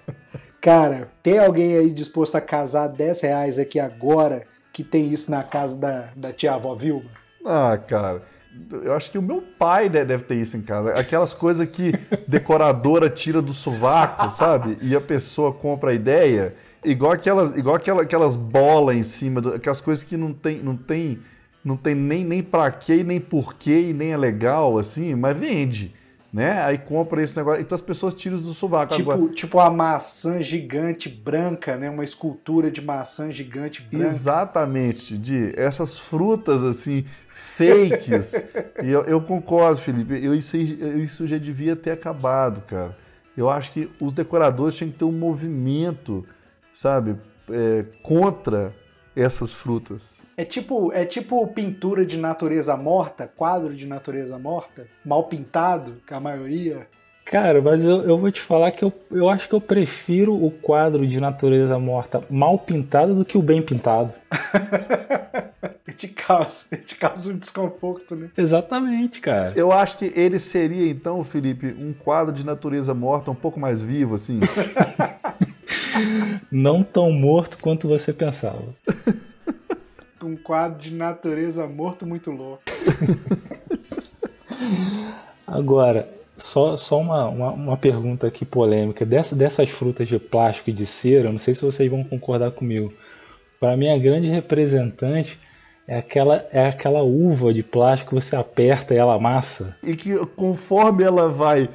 Speaker 1: Cara, tem alguém aí disposto a casar 10 reais aqui agora que tem isso na casa da, da tia avó Vilma?
Speaker 2: Ah, cara. Eu acho que o meu pai deve ter isso em casa. Aquelas coisas que decoradora tira do sovaco, sabe? E a pessoa compra a ideia. Igual aquelas, igual aquelas, aquelas bolas em cima, aquelas coisas que não tem, não tem, não tem nem, nem pra quê, nem porquê, e nem é legal, assim, mas vende né? Aí compra esse negócio. Então as pessoas tiram do sovaco.
Speaker 1: Tipo,
Speaker 2: agora.
Speaker 1: tipo a maçã gigante branca, né? Uma escultura de maçã gigante branca.
Speaker 2: Exatamente, de essas frutas assim, fakes. e eu, eu, concordo, Felipe. Eu, isso, isso já devia ter acabado, cara. Eu acho que os decoradores tinham que ter um movimento, sabe, é, contra essas frutas.
Speaker 1: É tipo, é tipo pintura de natureza morta, quadro de natureza morta, mal pintado, que a maioria.
Speaker 3: Cara, mas eu, eu vou te falar que eu, eu acho que eu prefiro o quadro de natureza morta mal pintado do que o bem pintado.
Speaker 1: te causa, te causa um desconforto, né?
Speaker 3: Exatamente, cara.
Speaker 2: Eu acho que ele seria, então, Felipe, um quadro de natureza morta um pouco mais vivo, assim.
Speaker 3: Não tão morto quanto você pensava.
Speaker 1: Um quadro de natureza morto muito louco.
Speaker 3: Agora, só, só uma, uma, uma, pergunta aqui polêmica. Dessa, dessas frutas de plástico e de cera, não sei se vocês vão concordar comigo. Para mim, a grande representante é aquela, é aquela uva de plástico que você aperta e ela amassa.
Speaker 2: E que conforme ela vai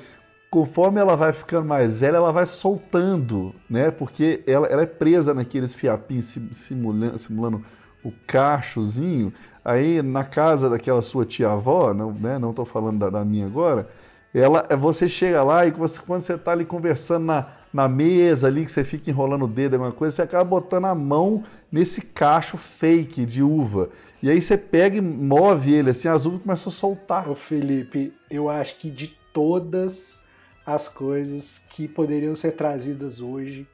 Speaker 2: conforme ela vai ficando mais velha, ela vai soltando, né? Porque ela, ela é presa naqueles fiapinhos simulando, simulando o cachozinho. Aí na casa daquela sua tia-avó, não, né? Não tô falando da, da, minha agora. Ela, você chega lá e você, quando você tá ali conversando na, na mesa ali, que você fica enrolando o dedo, alguma coisa, você acaba botando a mão nesse cacho fake de uva. E aí você pega e move ele, assim, as uvas começam a soltar.
Speaker 1: Ô Felipe, eu acho que de todas as coisas que poderiam ser trazidas hoje,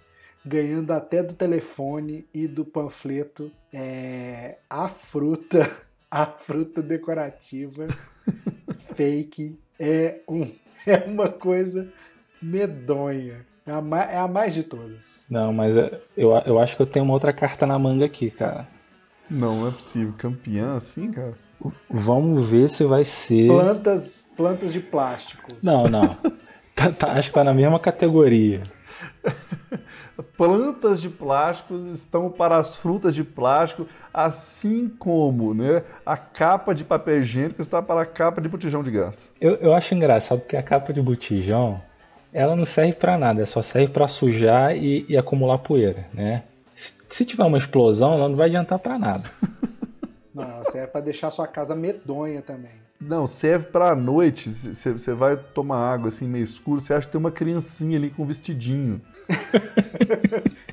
Speaker 1: ganhando até do telefone e do panfleto, é, a fruta, a fruta decorativa fake é, um, é uma coisa medonha. É a, mais, é a mais de todas.
Speaker 3: Não, mas é, eu, eu acho que eu tenho uma outra carta na manga aqui, cara.
Speaker 2: Não, não é possível. Campeã assim, cara?
Speaker 3: Vamos ver se vai ser.
Speaker 1: Plantas, plantas de plástico.
Speaker 3: Não, não. Tá, tá, acho que tá na mesma categoria.
Speaker 2: Plantas de plásticos estão para as frutas de plástico, assim como né, a capa de papel higiênico está para a capa de botijão de gás.
Speaker 3: Eu, eu acho engraçado porque a capa de botijão ela não serve para nada, só serve para sujar e, e, acumular poeira, né? Se, se, tiver uma explosão, ela não vai adiantar para nada.
Speaker 1: Não, serve para deixar sua casa medonha também.
Speaker 2: Não, serve pra noite. Você vai tomar água assim meio escuro, você acha que tem uma criancinha ali com um vestidinho.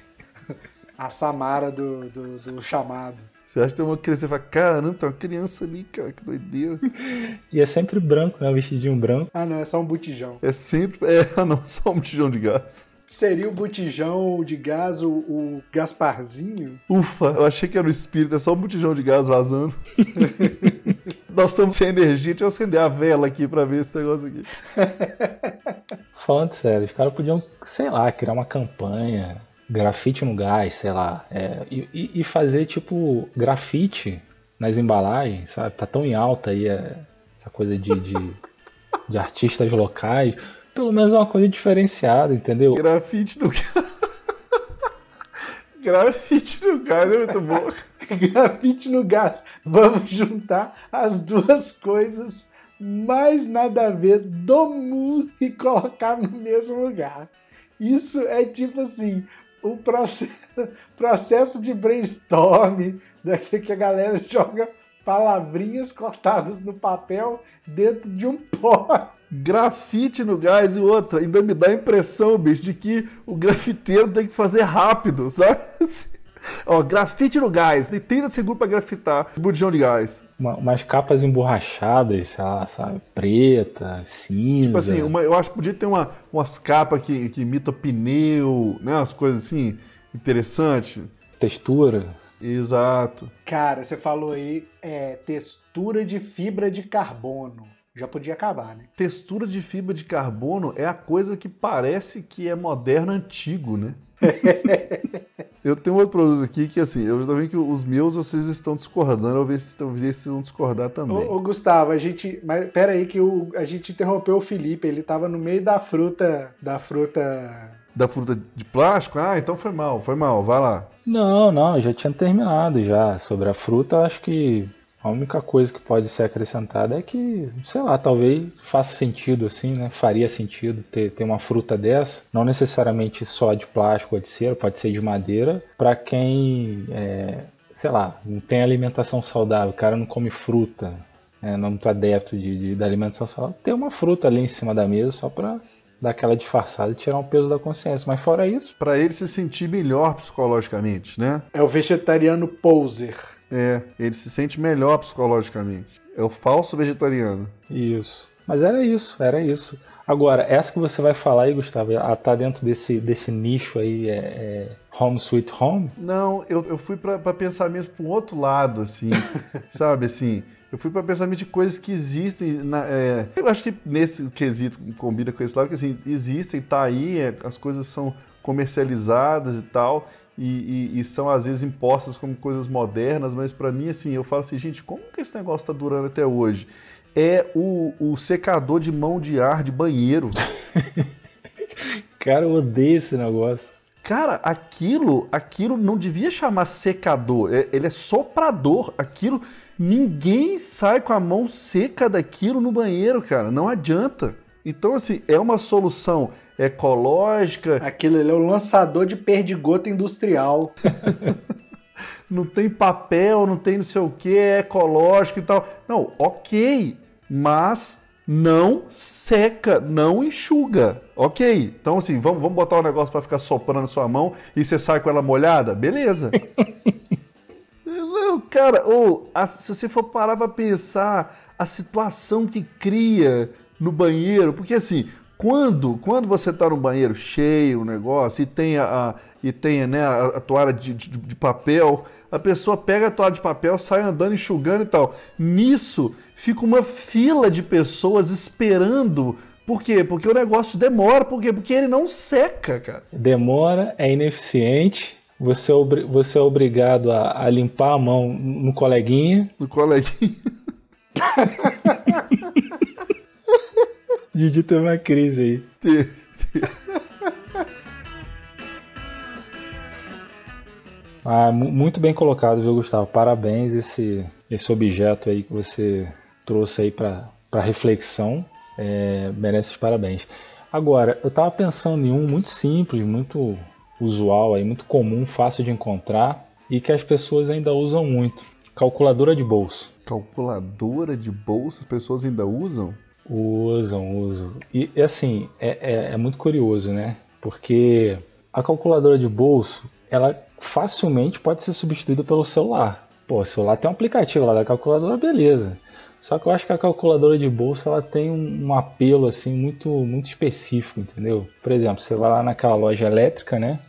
Speaker 1: A Samara do, do, do chamado.
Speaker 2: Você acha que tem uma criança, você fala, caramba, tem uma criança ali, cara, que doideira.
Speaker 3: E é sempre branco, né? O vestidinho branco.
Speaker 1: Ah, não, é só um botijão.
Speaker 2: É sempre, é, não, só um botijão de gás.
Speaker 1: Seria o botijão de gás, o, o Gasparzinho?
Speaker 2: Ufa, eu achei que era o espírito, é só um botijão de gás vazando. Nós estamos sem energia, deixa eu acender a vela aqui pra ver esse negócio aqui.
Speaker 3: Falando sério, os caras podiam, sei lá, criar uma campanha, grafite no gás, sei lá, é, e, e, fazer tipo grafite nas embalagens, sabe? Tá tão em alta aí é, essa coisa de, de, de artistas locais pelo menos uma coisa diferenciada, entendeu?
Speaker 2: Grafite no Grafite no gás é muito bom.
Speaker 1: Grafite no gás. Vamos juntar as duas coisas mais nada a ver do mundo e colocar no mesmo lugar. Isso é tipo assim, o processo, processo de brainstorm, daquele que a galera joga palavrinhas cortadas no papel dentro de um pó.
Speaker 2: Grafite no gás e outra. Ainda me dá a impressão, bicho, de que o grafiteiro tem que fazer rápido, sabe? Ó, grafite no gás. Tem 30 segundos pra grafitar. Botijão de gás.
Speaker 3: uma, umas capas emborrachadas, sei lá, sabe? Preta, cinza.
Speaker 2: Tipo assim, uma, eu acho que podia ter uma, umas capas que, que imitam pneu, né? Umas coisas assim, interessantes.
Speaker 3: Textura.
Speaker 2: Exato.
Speaker 1: Cara, você falou aí é, textura de fibra de carbono. Já podia acabar, né?
Speaker 2: Textura de fibra de carbono é a coisa que parece que é moderno antigo, né? eu tenho outro produto aqui que, assim, eu já tô vendo que os meus vocês estão discordando, eu ver se vocês vão discordar também.
Speaker 1: Ô, ô, Gustavo, a gente. Mas pera aí que o, a gente interrompeu o Felipe, ele tava no meio da fruta. Da fruta.
Speaker 2: Da fruta de plástico? Ah, então foi mal, foi mal, vai lá.
Speaker 3: Não, não, eu já tinha terminado já. Sobre a fruta, acho que a única coisa que pode ser acrescentada é que, sei lá, talvez faça sentido assim, né? Faria sentido ter, ter uma fruta dessa, não necessariamente só de plástico ou de cera, pode ser de madeira, para quem, é, sei lá, não tem alimentação saudável, o cara não come fruta, é, não muito adepto de, de, da alimentação saudável, ter uma fruta ali em cima da mesa só para dar aquela disfarçada e tirar um peso da consciência. Mas fora isso.
Speaker 2: Para ele se sentir melhor psicologicamente, né?
Speaker 1: É o vegetariano poser.
Speaker 2: É, ele se sente melhor psicologicamente. É o falso vegetariano.
Speaker 3: Isso. Mas era isso, era isso. Agora, essa que você vai falar aí, Gustavo, ela tá dentro desse, desse nicho aí, é, é Home Sweet Home?
Speaker 2: Não, eu, eu fui para pensar mesmo para um outro lado, assim, sabe, assim, eu fui para pensamento de coisas que existem. Na, é, eu acho que nesse quesito combina com esse lado, que assim, existem, tá aí, é, as coisas são comercializadas e tal, e, e, e, são às vezes impostas como coisas modernas, mas para mim, assim, eu falo assim, gente, como que esse negócio está durando até hoje? É o, o secador de mão de ar de banheiro.
Speaker 3: Cara, eu odeio esse negócio.
Speaker 2: Cara, aquilo, aquilo não devia chamar secador, é, ele é soprador. Aquilo, ninguém sai com a mão seca daquilo no banheiro, cara. Não adianta. Então, assim, é uma solução ecológica.
Speaker 1: Aquilo ali é um lançador de perdigoto industrial.
Speaker 2: não tem papel, não tem não sei o que, é ecológico e tal. Não, ok, mas não seca, não enxuga. Ok, então assim, vamos, vamos botar o um negócio para ficar soprando na sua mão e você sai com ela molhada? Beleza. não, cara, ou se você for parar para pensar a situação que cria no banheiro, porque assim, quando, quando você está no banheiro cheio, o negócio, e tem a, e tem, né, a, a toalha de, de, de, papel, a pessoa pega a toalha de papel, sai andando, enxugando e tal. Nisso, fica uma fila de pessoas esperando. Por quê? Porque o negócio demora. Por quê? Porque ele não seca, cara.
Speaker 3: Demora, é ineficiente. Você é, você é obrigado a, a limpar a mão no coleguinha.
Speaker 2: No coleguinha.
Speaker 3: Didi teve uma crise aí. Ah, muito bem colocado, viu, Gustavo? Parabéns esse, esse objeto aí que você trouxe aí para reflexão. É, merece os parabéns. Agora, eu estava pensando em um muito simples, muito usual, aí, muito comum, fácil de encontrar e que as pessoas ainda usam muito. Calculadora de bolso.
Speaker 2: Calculadora de bolso? As pessoas ainda usam?
Speaker 3: Usam, usam. E assim, é, é, é, muito curioso, né? Porque a calculadora de bolso, ela facilmente pode ser substituída pelo celular. Pô, o celular tem um aplicativo lá da calculadora, beleza. Só que eu acho que a calculadora de bolso ela tem um, um apelo assim muito muito específico, entendeu? Por exemplo, você vai lá naquela loja elétrica, né?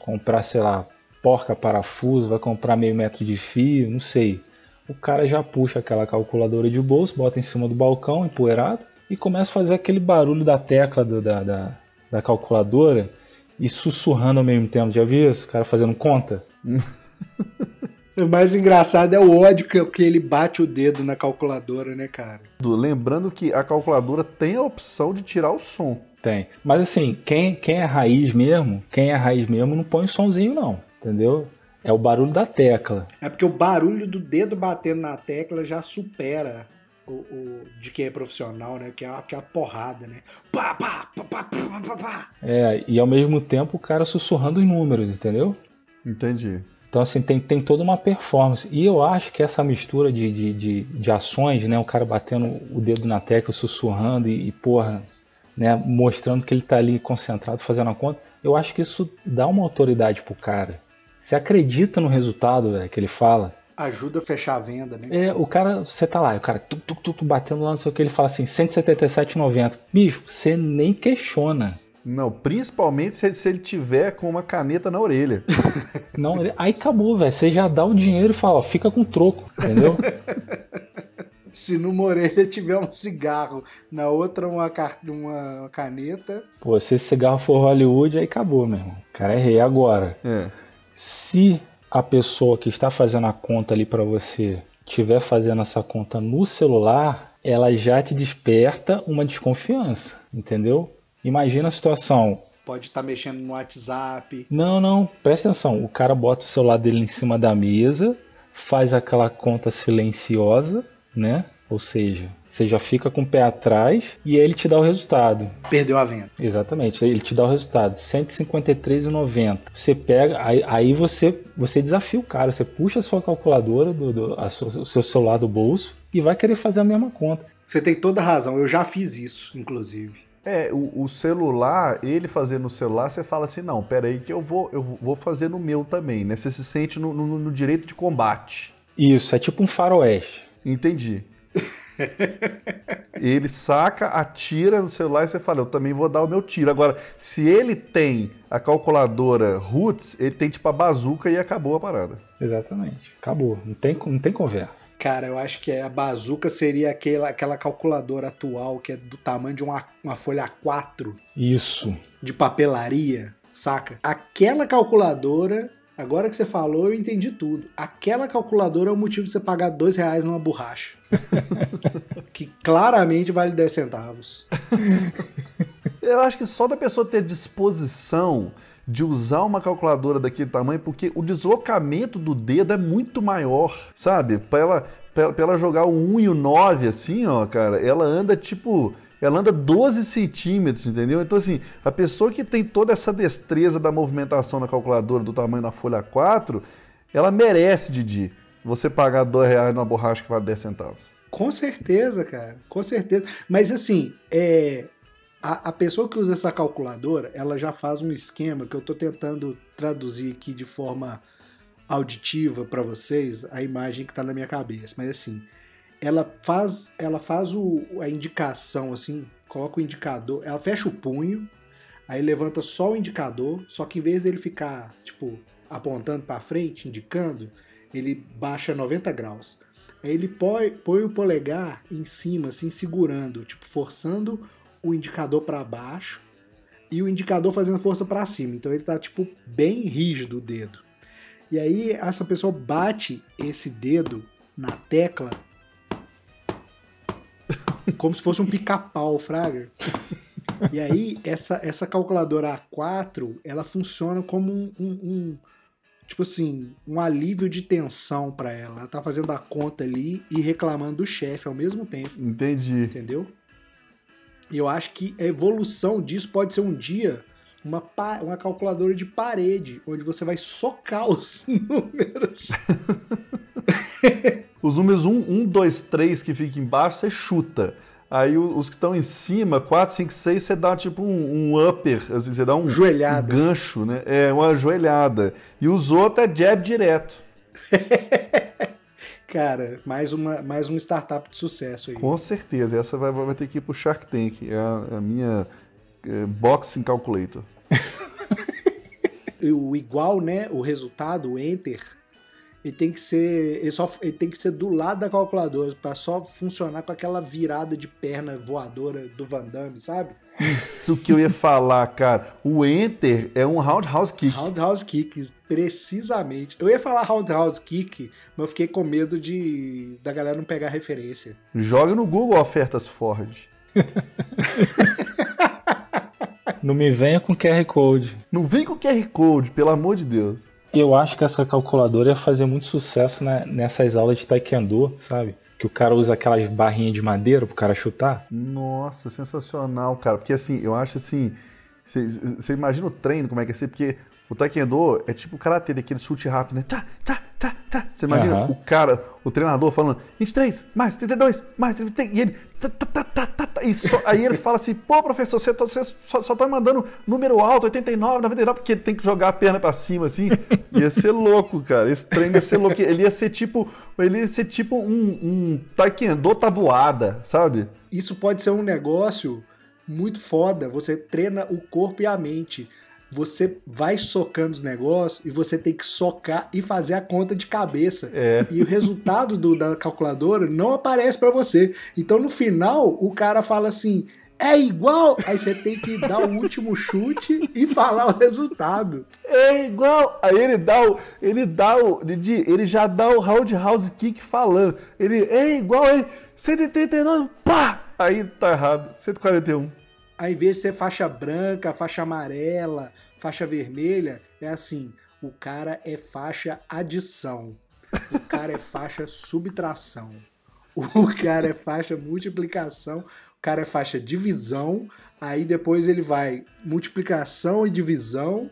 Speaker 3: Comprar, sei lá, porca parafuso, vai comprar meio metro de fio, não sei o cara já puxa aquela calculadora de bolso, bota em cima do balcão, empoeirado, e começa a fazer aquele barulho da tecla do, da, da, da, calculadora e sussurrando ao mesmo tempo. Já viu isso? O cara fazendo conta?
Speaker 1: O mais engraçado é o ódio que, que ele bate o dedo na calculadora, né, cara?
Speaker 2: Lembrando que a calculadora tem a opção de tirar o som.
Speaker 3: Tem. Mas assim, quem, quem é raiz mesmo, quem é raiz mesmo, não põe somzinho, não. Entendeu? É o barulho da tecla.
Speaker 1: É porque o barulho do dedo batendo na tecla já supera o, o de quem é profissional, né? Que é, a, que é a porrada, né? Pá, pá, pá, pá, pá, pá, pá.
Speaker 3: É, e ao mesmo tempo o cara sussurrando os números, entendeu?
Speaker 2: Entendi.
Speaker 3: Então, assim, tem, tem toda uma performance. E eu acho que essa mistura de, de, de, de ações, né? O cara batendo o dedo na tecla, sussurrando e, e porra, né? Mostrando que ele tá ali concentrado, fazendo a conta. Eu acho que isso dá uma autoridade pro cara. Você acredita no resultado véio, que ele fala.
Speaker 1: Ajuda a fechar a venda, né?
Speaker 3: É, o cara, você tá lá, o cara tu, tu, tu, tu batendo lá, não sei o que, ele fala assim, 177,90. Bicho, você nem questiona.
Speaker 2: Não, principalmente se, se ele tiver com uma caneta na orelha.
Speaker 3: Não, aí acabou, velho. Você já dá o dinheiro e fala, ó, fica com troco, entendeu?
Speaker 1: se numa orelha tiver um cigarro, na outra uma, uma caneta.
Speaker 3: Pô, se esse cigarro for Hollywood, aí acabou, meu irmão. O cara é rei agora.
Speaker 2: É.
Speaker 3: Se a pessoa que está fazendo a conta ali para você estiver fazendo essa conta no celular, ela já te desperta uma desconfiança, entendeu? Imagina a situação.
Speaker 1: Pode estar tá mexendo no WhatsApp.
Speaker 3: Não, não, presta atenção. O cara bota o celular dele em cima da mesa, faz aquela conta silenciosa, né? Ou seja, você já fica com o pé atrás e aí ele te dá o resultado.
Speaker 1: Perdeu a venda.
Speaker 3: Exatamente, ele te dá o resultado, 153,90. Você pega, aí, aí, você, você desafia o cara, você puxa a sua calculadora, do, do sua, o seu celular do bolso e vai querer fazer a mesma conta.
Speaker 1: Você tem toda a razão, eu já fiz isso, inclusive.
Speaker 2: É, o, o, celular, ele fazer no celular, você fala assim, não, peraí que eu vou, eu vou fazer no meu também, né? Você se sente no, no, no direito de combate.
Speaker 3: Isso, é tipo um faroeste.
Speaker 2: Entendi. Ele saca, atira no celular e você fala, eu também vou dar o meu tiro. Agora, se ele tem a calculadora Roots, ele tem tipo a bazuca e acabou a parada.
Speaker 3: Exatamente. Acabou. Não tem, não tem conversa.
Speaker 1: Cara, eu acho que a bazuca seria aquela, aquela calculadora atual que é do tamanho de uma, uma folha A4.
Speaker 3: Isso.
Speaker 1: De papelaria, saca? Aquela calculadora Agora que você falou, eu entendi tudo. Aquela calculadora é o motivo de você pagar dois reais numa borracha. que claramente vale 10 centavos.
Speaker 2: Eu acho que só da pessoa ter disposição de usar uma calculadora daquele tamanho, porque o deslocamento do dedo é muito maior, sabe? Para ela, pra ela jogar o 1 e o 9 assim, ó, cara, ela anda tipo ela anda 12 centímetros, entendeu? Então, assim, a pessoa que tem toda essa destreza da movimentação na calculadora do tamanho da folha 4, ela merece, Didi, você pagar 2 reais numa borracha que vale 10 centavos.
Speaker 1: Com certeza, cara, com certeza. Mas, assim, é, a, a, pessoa que usa essa calculadora, ela já faz um esquema que eu estou tentando traduzir aqui de forma auditiva para vocês, a imagem que está na minha cabeça. Mas, assim, ela faz, ela faz o, a indicação assim, coloca o indicador, ela fecha o punho, aí levanta só o indicador, só que em vez dele ficar, tipo, apontando para frente, indicando, ele baixa 90 graus. Aí ele põe, põe o polegar em cima, assim, segurando, tipo, forçando o indicador para baixo e o indicador fazendo força para cima. Então ele tá, tipo, bem rígido o dedo. E aí essa pessoa bate esse dedo na tecla como se fosse um pica-pau, Fraga. E aí, essa, essa calculadora A4, ela funciona como um, um, um tipo assim, um alívio de tensão para ela. Ela tá fazendo a conta ali e reclamando do chefe ao mesmo tempo.
Speaker 2: Entendi.
Speaker 1: Entendeu? E eu acho que a evolução disso pode ser um dia uma, uma calculadora de parede, onde você vai socar os números.
Speaker 2: Os números 1, 1, 2, 3 que fica embaixo, você chuta. Aí os que estão em cima, 4, 5, 6, você dá tipo um, um upper, assim, você dá um,
Speaker 1: um
Speaker 2: gancho, né? É, uma joelhada. E os outros é jab direto.
Speaker 1: Cara, mais uma, mais uma startup de sucesso aí.
Speaker 2: Com certeza, essa vai, vai ter que ir pro Shark Tank, é a, a minha é, Boxing Calculator.
Speaker 1: o igual, né? O resultado, o enter, ele tem que ser ele só ele tem que ser do lado da calculadora para só funcionar com aquela virada de perna voadora do Van Damme, sabe?
Speaker 2: Isso que eu ia falar, cara. O enter é um roundhouse kick.
Speaker 1: Roundhouse kick, precisamente. Eu ia falar roundhouse kick, mas eu fiquei com medo de da galera não pegar referência.
Speaker 2: Joga no Google ofertas Ford.
Speaker 3: Não me venha com QR Code.
Speaker 2: Não vem com QR Code, pelo amor de Deus.
Speaker 3: Eu acho que essa calculadora ia fazer muito sucesso né, nessas aulas de taekwondo, sabe? Que o cara usa aquelas barrinhas de madeira pro cara chutar.
Speaker 2: Nossa, sensacional, cara. Porque assim, eu acho assim. Você imagina o treino, como é que é ser? Porque o taekwondo é tipo o karatê, aquele chute rápido, né? Tá, tá, tá, tá. Você imagina
Speaker 3: Aham.
Speaker 2: o cara, o treinador falando 23, mais 32, mais 33, e ele. tá, tá, tá, tá, tá, tá, e só- aí ele fala assim: pô, professor, você, tá- você só, só tá mandando número alto, 89, 99, porque ele tem que jogar a perna pra cima assim. Ia ser louco, cara. Esse treino ia ser louco. Ele ia ser tipo. Ele ia ser tipo um, um taekwondo tabuada, sabe?
Speaker 1: Isso pode ser um negócio muito foda. Você treina o corpo e a mente. Você vai socando os negócios e você tem que socar e fazer a conta de cabeça.
Speaker 2: É.
Speaker 1: E o resultado do- da calculadora não aparece pra você. Então no final o cara fala assim: é igual. Aí você tem que dar o último chute e falar o resultado.
Speaker 2: É igual. Aí ele dá o. Ele dá o. Ele já dá o roundhouse kick falando. Ele é igual ele. 139, pá! Aí tá errado. 141.
Speaker 1: Aí, em vez de ser faixa branca, faixa amarela, faixa vermelha, é assim: o cara é faixa adição, o cara é faixa subtração, o cara é faixa multiplicação, o cara é faixa divisão, aí depois ele vai multiplicação e divisão,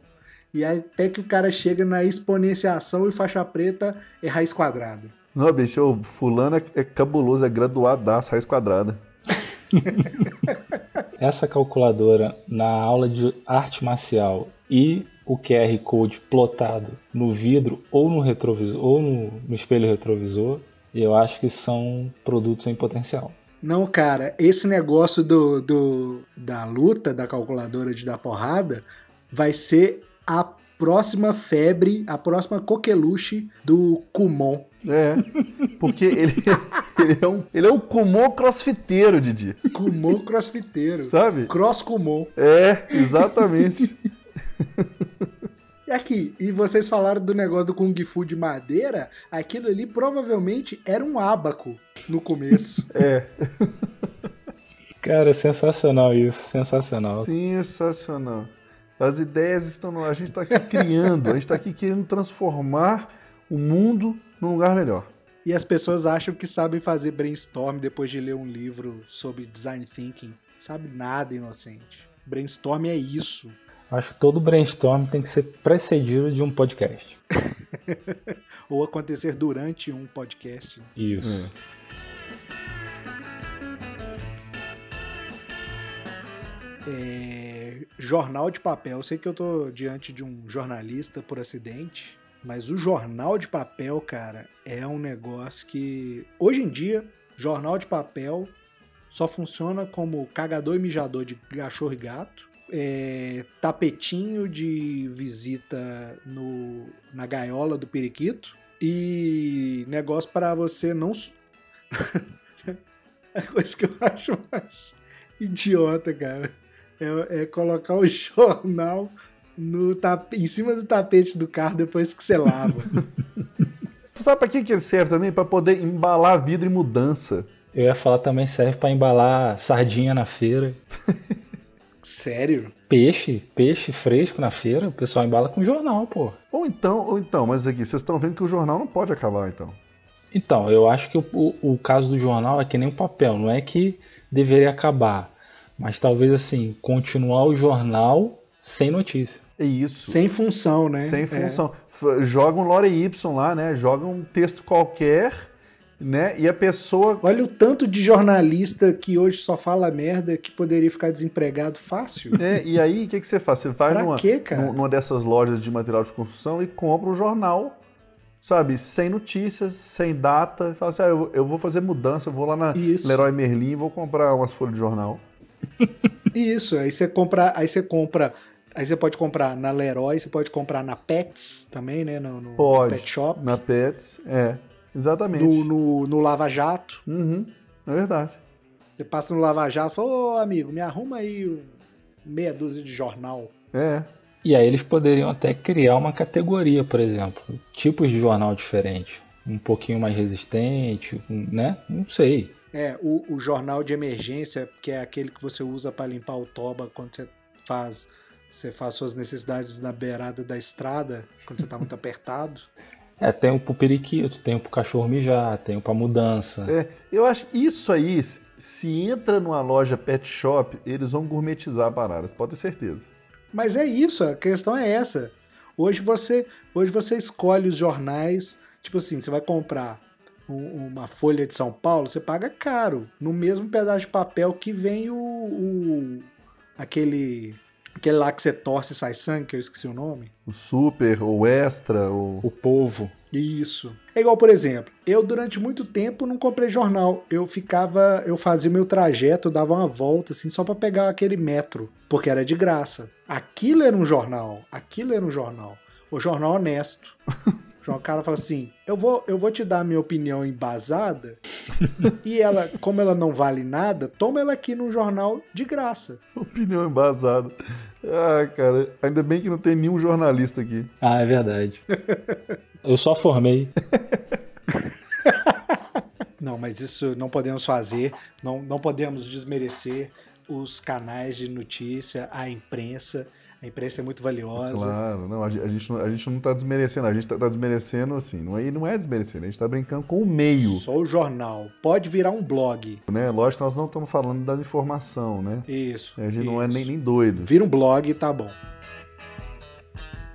Speaker 1: e aí até que o cara chega na exponenciação e faixa preta é raiz quadrada.
Speaker 2: Não, bicho, o fulano é, é cabuloso, é graduadaço, raiz quadrada.
Speaker 3: Essa calculadora na aula de arte marcial e o QR Code plotado no vidro ou no retrovisor ou no, no espelho retrovisor, eu acho que são produtos em potencial.
Speaker 1: Não, cara, esse negócio do, do- da luta, da calculadora de dar porrada, vai ser a próxima febre, a próxima coqueluche do Kumon.
Speaker 2: É. Porque ele, ele é um. Ele é um Kumon crossfiteiro, Didi.
Speaker 1: Kumon crossfiteiro.
Speaker 2: Sabe?
Speaker 1: Cross Kumon.
Speaker 2: É, exatamente.
Speaker 1: E aqui, e vocês falaram do negócio do Kung Fu de madeira, aquilo ali provavelmente era um ábaco no começo.
Speaker 2: É.
Speaker 3: Cara, sensacional isso, sensacional.
Speaker 2: Sensacional. As ideias estão no. A gente está aqui criando, a gente está aqui querendo transformar o mundo num lugar melhor.
Speaker 1: E as pessoas acham que sabem fazer brainstorm depois de ler um livro sobre design thinking. Sabe nada, inocente. Brainstorm é isso.
Speaker 3: Acho que todo brainstorm tem que ser precedido de um podcast.
Speaker 1: Ou acontecer durante um podcast.
Speaker 3: Isso.
Speaker 1: É, jornal de papel. Eu sei que eu tô diante de um jornalista por acidente, mas o jornal de papel, cara, é um negócio que hoje em dia, jornal de papel só funciona como cagador e mijador de cachorro e gato. é, tapetinho de visita no, na gaiola do periquito e negócio para você não su- a coisa que eu acho mais idiota, cara, é, é colocar o jornal no tape, em cima do tapete do carro depois que você lava.
Speaker 2: Você sabe para que, que ele serve também? Para poder embalar vidro e mudança.
Speaker 3: Eu ia falar também serve para embalar sardinha na feira.
Speaker 1: Sério?
Speaker 3: Peixe, peixe fresco na feira, o pessoal embala com jornal, pô.
Speaker 2: Ou então, ou então, mas aqui, vocês estão vendo que o jornal não pode acabar, então.
Speaker 3: Então, eu acho que o, o, o caso do jornal é que nem o papel, não é que deveria acabar, mas talvez assim, continuar o jornal sem notícia.
Speaker 2: É isso.
Speaker 1: Sem função, né?
Speaker 2: Sem
Speaker 1: É.
Speaker 2: função. F- Joga um Lore Y lá, né? Joga um texto qualquer, né? E a pessoa.
Speaker 1: Olha o tanto de jornalista que hoje só fala merda que poderia ficar desempregado fácil.
Speaker 2: né? E aí, o que, que você faz? Você vai
Speaker 1: Pra
Speaker 2: numa,
Speaker 1: quê, cara?
Speaker 2: numa dessas lojas de material de construção e compra um jornal, sabe? Sem notícias, sem data. Fala assim: ah, eu, eu vou fazer mudança, eu vou lá na
Speaker 1: Isso.
Speaker 2: Leroy Merlin e vou comprar umas folhas de jornal.
Speaker 1: Isso, aí você compra, aí você compra, aí você pode comprar na Leroy, você pode comprar na Pets também, né, no, no
Speaker 2: Pode.
Speaker 1: Pet Shop,
Speaker 2: Na Pets, é. Exatamente.
Speaker 1: no, no, no Lava Jato.
Speaker 2: Uhum, é verdade.
Speaker 1: Você passa no Lava Jato e fala, ô amigo, me arruma aí meia dúzia de jornal.
Speaker 2: É.
Speaker 3: E aí eles poderiam até criar uma categoria, por exemplo, tipos de jornal diferentes, um pouquinho mais resistente, né? Não sei.
Speaker 1: É, o, o jornal de emergência, que é aquele que você usa para limpar o toba quando você faz, você faz suas necessidades na beirada da estrada, quando você tá muito apertado.
Speaker 3: É, tem o pro periquito, tem o pro cachorro mijar, tem o pra mudança.
Speaker 2: É, eu acho que isso aí, se- se entra numa loja pet shop, eles vão gourmetizar a parada, você pode ter certeza.
Speaker 1: Mas é isso, a questão é essa. Hoje você, hoje você escolhe os jornais, Tipo assim, você vai comprar um- uma folha de São Paulo, você paga caro. No mesmo pedaço de papel que vem o. o- aquele. Aquele lá que você torce e sai sangue, que eu esqueci o nome.
Speaker 2: O super, o extra, o.
Speaker 3: O povo.
Speaker 1: Isso. É igual, por exemplo, eu durante muito tempo não comprei jornal. Eu ficava, eu fazia meu trajeto, eu dava uma volta assim só pra pegar aquele metro, porque era de graça. Aquilo era um jornal, aquilo era um jornal. O jornal honesto. O cara fala assim: "Eu vou, eu vou te dar a minha opinião embasada e ela, como ela não vale nada, toma ela aqui no jornal de graça".
Speaker 2: Opinião embasada. Ah, cara, ainda bem que não tem nenhum jornalista aqui.
Speaker 3: Ah, é verdade. Eu só formei.
Speaker 1: Não, mas isso não podemos fazer, não, não podemos desmerecer os canais de notícia, a imprensa. A imprensa é muito valiosa.
Speaker 2: Claro, não, a, gen- a gente, não- a gente não tá desmerecendo, a gente tá, tá desmerecendo assim, não é, não é desmerecendo, a gente tá brincando com o meio,
Speaker 1: Só o jornal. Pode virar um blog.
Speaker 2: né? Lógico que nós não estamos falando da informação, né?
Speaker 1: Isso.
Speaker 2: A gente não é
Speaker 1: isso.
Speaker 2: nem, nem doido.
Speaker 1: Vira um blog e tá bom.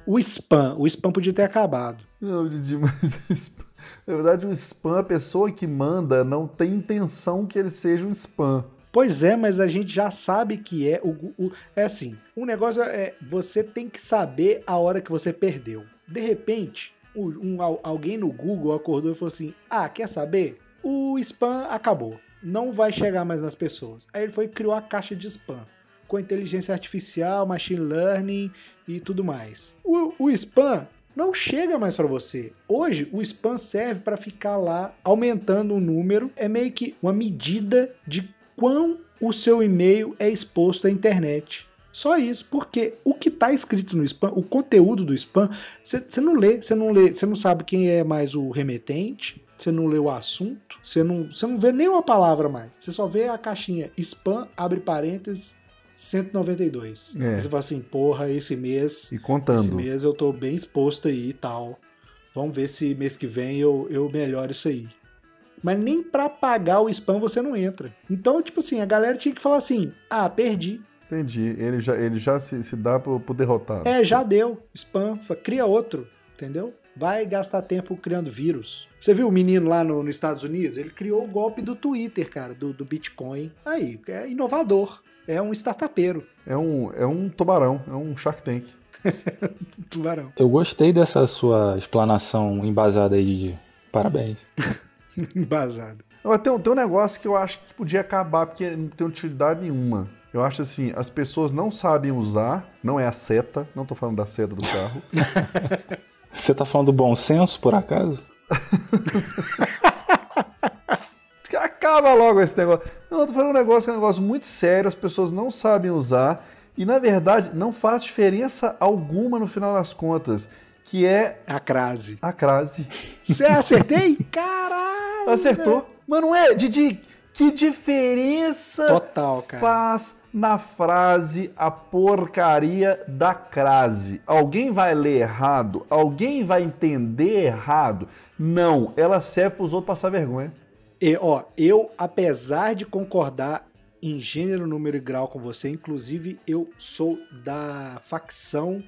Speaker 1: O spam. O spam podia ter acabado.
Speaker 2: Não, Didi, mas spam- na verdade o spam, a pessoa que manda não tem intenção que ele seja um spam.
Speaker 1: Pois é, mas a gente já sabe que é. O, o- é assim: o negócio é. Você tem que saber a hora que você perdeu. De repente, um- al- alguém no Google acordou e falou assim: Ah, quer saber? O spam acabou. Não vai chegar mais nas pessoas. Aí ele foi e criou a caixa de spam. Com inteligência artificial, machine learning e tudo mais. O, o spam não chega mais para você. Hoje, o spam serve para ficar lá aumentando o número. É meio que uma medida de quão o seu e-mail é exposto à internet. Só isso, porque o que está escrito no spam, o conteúdo do spam, você não lê, você não lê, você não sabe quem é mais o remetente, você não lê o assunto, você não, você não vê nenhuma palavra mais. Você só vê a caixinha spam, abre parênteses, 192.
Speaker 2: É.
Speaker 1: Aí você fala assim, porra, esse mês
Speaker 2: E
Speaker 1: esse
Speaker 2: contando.
Speaker 1: mês eu tô bem exposto aí e tal. Vamos ver se mês que vem eu, eu melhoro isso aí. Mas nem pra pagar o spam você não entra. Então, tipo assim, a galera tinha que falar assim: ah, perdi.
Speaker 2: Entendi. Ele já, ele já se, se dá pro, pro derrotado.
Speaker 1: É, já deu. Spam, cria outro, entendeu? Vai gastar tempo criando vírus. Você viu o menino lá no- nos Estados Unidos? Ele criou o golpe do Twitter, cara, do, do Bitcoin. Aí, é inovador. É um startupeiro.
Speaker 2: É um, é um tubarão, é um Shark Tank.
Speaker 1: Tubarão.
Speaker 3: Eu gostei dessa sua explanação embasada aí, Didi. Parabéns.
Speaker 1: Embasado.
Speaker 2: Agora, tem, um- tem um negócio que eu acho que podia acabar porque não tem utilidade nenhuma. Eu acho assim, as pessoas não sabem usar, não é a seta, não tô falando da seta do carro.
Speaker 3: Você tá falando do bom senso, por acaso?
Speaker 2: Acaba logo esse negócio. Não, eu tô falando um negócio que é um negócio muito sério, as pessoas não sabem usar e na verdade não faz diferença alguma no final das contas, que é
Speaker 1: A crase.
Speaker 2: a crase.
Speaker 1: Você acertei? Caralho!
Speaker 2: Acertou. Mas não é, Didi, que diferença
Speaker 1: Total, cara.
Speaker 2: faz na frase a porcaria da crase? Alguém vai ler errado? Alguém vai entender errado? Não, ela serve para os outros passar vergonha.
Speaker 1: E, ó, eu, apesar de concordar em gênero, número e grau com você, inclusive eu sou da facção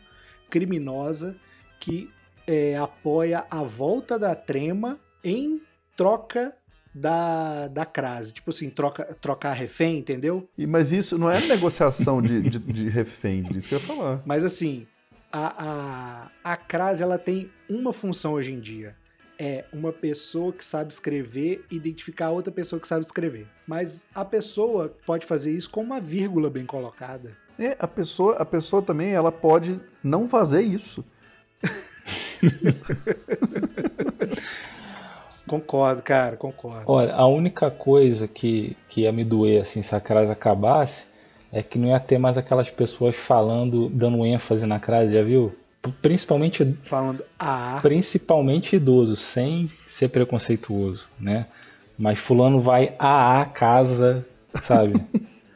Speaker 1: criminosa que é, apoia a volta da trema em troca da, da crase. Tipo assim, troca, trocar refém, entendeu?
Speaker 2: E, mas isso não é negociação de, de, de refém, disso que eu ia falar.
Speaker 1: Mas assim, a, a, a crase ela tem uma função hoje em dia. É uma pessoa que sabe escrever identificar outra pessoa que sabe escrever. Mas a pessoa pode fazer isso com uma vírgula bem colocada.
Speaker 2: É, a pessoa, a pessoa também ela pode não fazer isso.
Speaker 1: Concordo, cara, concordo.
Speaker 3: Olha, a única coisa que, que ia me doer assim se a crase acabasse é que não ia ter mais aquelas pessoas falando, dando ênfase na crase, já viu? Principalmente,
Speaker 1: Falando ah,
Speaker 3: principalmente idoso, sem ser preconceituoso, né? Mas fulano vai a a casa, sabe?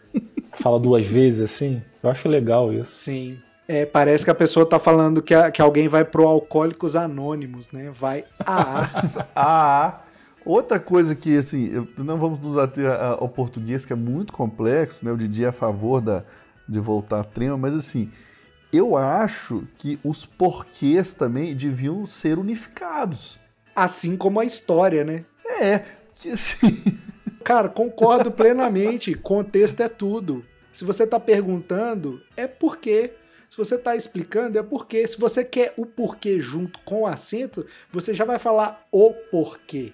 Speaker 3: Fala duas vezes assim. Eu acho legal isso.
Speaker 1: sim. É, parece que a pessoa tá falando que, a- que alguém vai pro Alcoólicos Anônimos, né? Vai ah,
Speaker 2: Ah, outra coisa que, assim, eu- não vamos nos ater a- ao português, que é muito complexo, né? O Didi é a favor da, de voltar à trema, mas, assim, eu acho que os porquês também deviam ser unificados.
Speaker 1: Assim como a história, né?
Speaker 2: É, que assim.
Speaker 1: Cara, concordo plenamente. Contexto é tudo. Se você está perguntando, é porque. Se você está explicando, é porque. Se você quer o porquê junto com o acento, você já vai falar o porquê.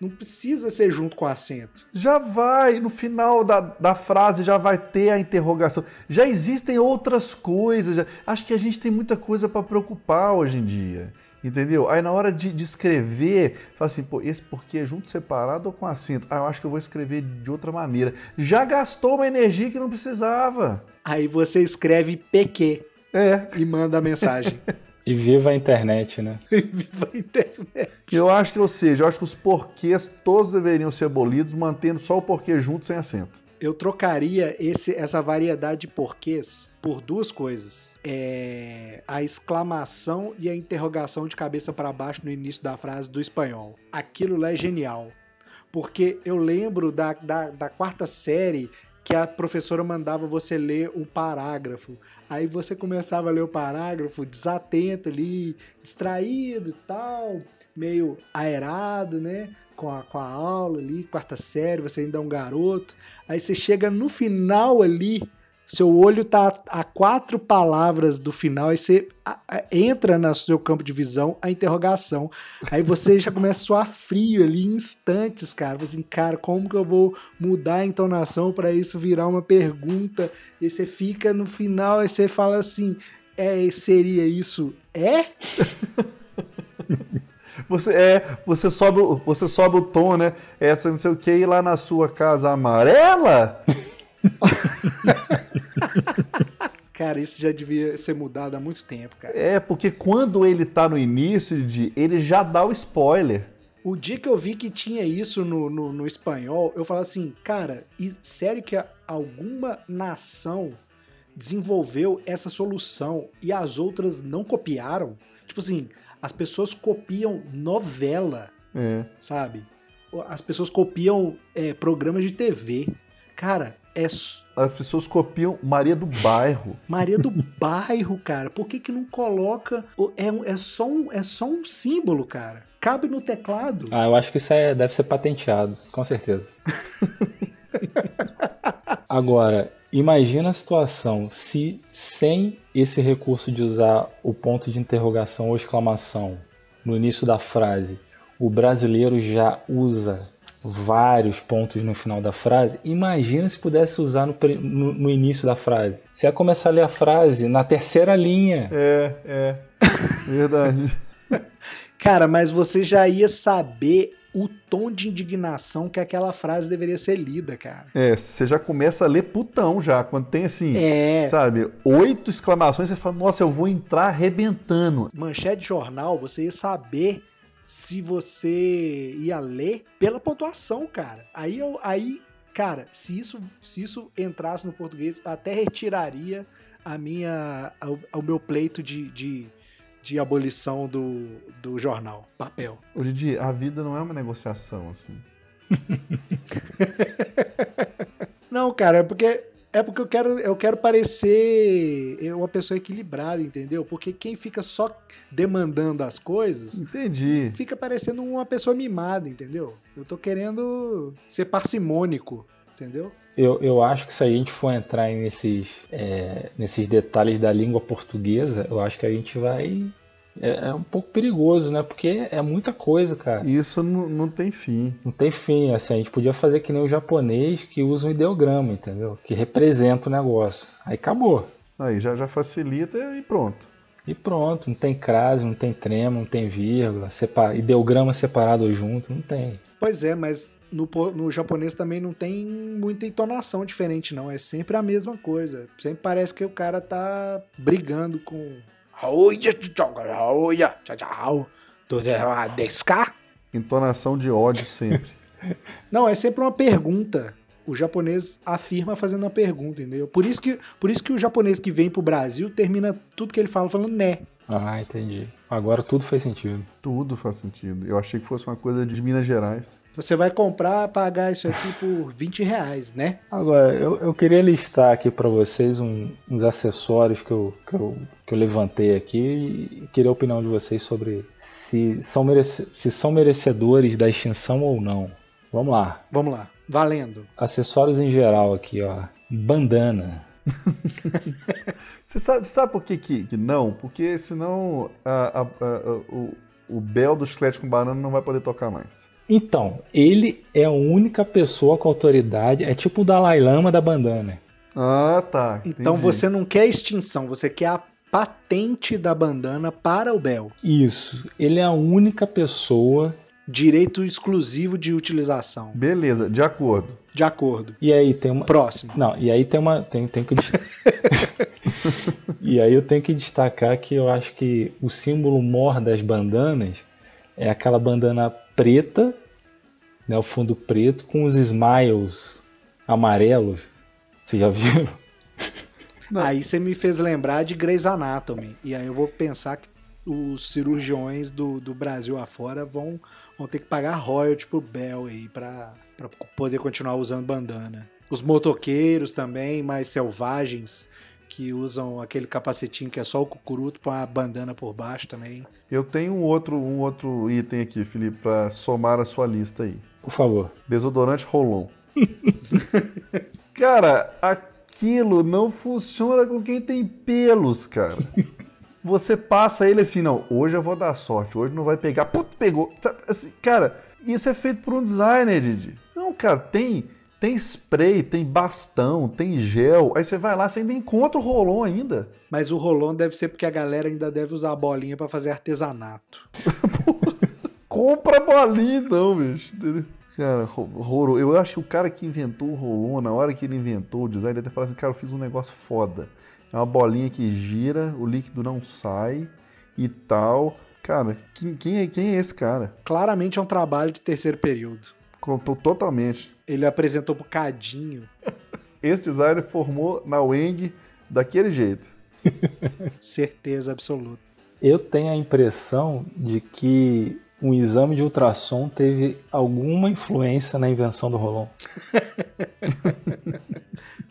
Speaker 1: Não precisa ser junto com o acento.
Speaker 2: Já vai, no final da, da frase já vai ter a interrogação. Já existem outras coisas. Já, acho que a gente tem muita coisa para preocupar hoje em dia. Entendeu? Aí na hora de, de escrever, fala assim, pô, esse porquê é junto separado ou com acento? Ah, eu acho que eu vou escrever de outra maneira. Já gastou uma energia que não precisava.
Speaker 1: Aí você escreve PQ
Speaker 2: É.
Speaker 1: e manda a mensagem.
Speaker 3: E viva a internet, né?
Speaker 1: Viva a internet.
Speaker 2: Eu acho que, ou seja, eu acho que os porquês todos deveriam ser abolidos, mantendo só o porquê junto sem acento.
Speaker 1: Eu trocaria esse, essa variedade de porquês por duas coisas. É, a exclamação e a interrogação de cabeça para baixo no início da frase do espanhol. Aquilo lá é genial. Porque eu lembro da, da, da quarta série que a professora mandava você ler o parágrafo. Aí você começava a ler o parágrafo desatento ali, distraído e tal, meio aerado, né? Com a, com a aula ali, quarta série, você ainda é um garoto. Aí você chega no final ali, seu olho tá a quatro palavras do final, aí você entra no seu campo de visão a interrogação. Aí você já começa a suar frio ali em instantes, cara. Assim, cara, como que eu vou mudar a entonação para isso virar uma pergunta? E você fica no final e você fala assim: é, seria isso? É?
Speaker 2: Você é, você sobe, você sobe o tom, né? Essa não sei o que, lá na sua casa amarela?
Speaker 1: Cara, isso já devia ser mudado há muito tempo, cara.
Speaker 2: É, porque quando ele tá no início de, ele já dá o spoiler.
Speaker 1: O dia que eu vi que tinha isso no, no, no espanhol, eu falei assim, cara, e sério que alguma nação desenvolveu essa solução e as outras não copiaram? Tipo assim, as pessoas copiam novela,
Speaker 2: É.
Speaker 1: sabe? As pessoas copiam é, programas de TV. Cara, é
Speaker 2: As pessoas copiam Maria do Bairro.
Speaker 1: Maria do Bairro, cara. Por que, que não coloca. o- É, é, só um, é só um símbolo, cara. Cabe no teclado.
Speaker 3: Ah, eu acho que isso é, deve ser patenteado, com certeza. Agora, imagina a situação se sem esse recurso de usar o ponto de interrogação ou exclamação no início da frase, o brasileiro já usa vários pontos no final da frase. Imagina se pudesse usar no, no- no início da frase. Você ia começar a ler a frase na terceira linha.
Speaker 2: É, é. Verdade.
Speaker 1: Cara, mas você já ia saber o tom de indignação que aquela frase deveria ser lida, cara.
Speaker 2: É, você já começa a ler putão já. Quando tem assim,
Speaker 1: É.
Speaker 2: sabe, oito exclamações, você fala, nossa, eu vou entrar arrebentando.
Speaker 1: Manchete de jornal, você ia saber se você ia ler pela pontuação, cara. Aí eu, aí, cara, se isso, se isso entrasse no português, até retiraria a minha, o, o meu pleito de, de, de abolição do, do jornal, papel.
Speaker 2: Ô, Didi, a vida não é uma negociação, assim.
Speaker 1: Não, cara, é porque é porque eu quero eu quero parecer uma pessoa equilibrada, entendeu? Porque quem fica só demandando as coisas
Speaker 2: Entendi.
Speaker 1: fica parecendo uma pessoa mimada, entendeu? Eu tô querendo ser parcimônico, entendeu?
Speaker 3: Eu, eu acho que se a gente for entrar nesses, é, nesses detalhes da língua portuguesa, eu acho que a gente vai. É, é um pouco perigoso, né? Porque é muita coisa, cara.
Speaker 2: Isso não, não tem fim.
Speaker 3: Não tem fim, assim, a gente podia fazer que nem o japonês que usa um ideograma, entendeu? Que representa o negócio. Aí acabou.
Speaker 2: Aí já, já facilita e pronto.
Speaker 3: E pronto, não tem crase, não tem trema, não tem vírgula, separa, ideograma separado ou junto, não tem.
Speaker 1: Pois é, mas no, no japonês também não tem muita entonação diferente, não. É sempre a mesma coisa. Sempre parece que o cara tá brigando com.
Speaker 2: Entonação de ódio sempre.
Speaker 1: Não, é sempre uma pergunta. O japonês afirma fazendo uma pergunta, entendeu? Por isso que, por isso que o japonês que vem pro Brasil termina tudo que ele fala falando né.
Speaker 3: Ah, entendi. Agora tudo faz sentido.
Speaker 2: Tudo faz sentido. Eu achei que fosse uma coisa de Minas Gerais.
Speaker 1: Você vai comprar, pagar isso aqui por 20 reais, né?
Speaker 3: Agora, eu, eu queria listar aqui para vocês um, uns acessórios que eu, que, eu, que eu levantei aqui e queria a opinião de vocês sobre se são, merece, se são merecedores da extinção ou não. Vamos lá.
Speaker 1: Vamos lá. Valendo.
Speaker 3: Acessórios em geral aqui, ó. Bandana.
Speaker 2: Você sabe, sabe por que, que, que não? Porque senão a, a, a, o, o Bel do chiclete com banana não vai poder tocar mais.
Speaker 3: Então, ele é a única pessoa com autoridade, é tipo o Dalai Lama da bandana.
Speaker 2: Ah, tá.
Speaker 1: Então
Speaker 2: entendi.
Speaker 1: você não quer extinção, você quer a patente da bandana para o Bel.
Speaker 3: Isso, ele é a única pessoa.
Speaker 1: Direito exclusivo de utilização.
Speaker 2: Beleza, de acordo.
Speaker 1: De acordo.
Speaker 3: E aí tem uma.
Speaker 1: Próximo.
Speaker 3: Não, e aí tem uma. Tem, tem que. e aí eu tenho que destacar que eu acho que o símbolo mor das bandanas é aquela bandana preta, né? O fundo preto, com os smiles amarelos. Vocês já viram?
Speaker 2: Não.
Speaker 1: Aí você me fez lembrar de Grey's Anatomy. E aí eu vou pensar que os cirurgiões do, do Brasil afora vão, vão ter que pagar royalty pro Bel aí pra, pra poder continuar usando bandana. Os motoqueiros também, mais selvagens, que usam aquele capacetinho que é só o cucuruto com a bandana por baixo também.
Speaker 2: Eu tenho um outro, um outro item aqui, Felipe, pra somar a sua lista aí.
Speaker 3: Por favor.
Speaker 2: Desodorante Rolon. cara, aquilo não funciona com quem tem pelos, cara. Você passa ele assim, não, hoje eu vou dar sorte, hoje não vai pegar. Putz, pegou. Assim, cara, isso é feito por um designer, Didi. Não, cara, tem, tem spray, tem bastão, tem gel. Aí você vai lá, você ainda encontra o Rolon ainda.
Speaker 1: Mas o rolão deve ser porque a galera ainda deve usar a bolinha pra fazer artesanato.
Speaker 2: Compra bolinha não, bicho. Cara, Rolon, eu acho que o cara que inventou o Rolon, na hora que ele inventou o design, ele até falou assim, cara, eu fiz um negócio foda. É uma bolinha que gira, o líquido não sai e tal. Cara, quem, quem, é, quem é esse cara?
Speaker 1: Claramente é um trabalho de terceiro período.
Speaker 2: Contou totalmente.
Speaker 1: Ele apresentou pro Cadinho.
Speaker 2: Esse designer formou na Weng daquele jeito.
Speaker 1: Certeza absoluta.
Speaker 3: Eu tenho a impressão de que um exame de ultrassom teve alguma influência na invenção do Rolon.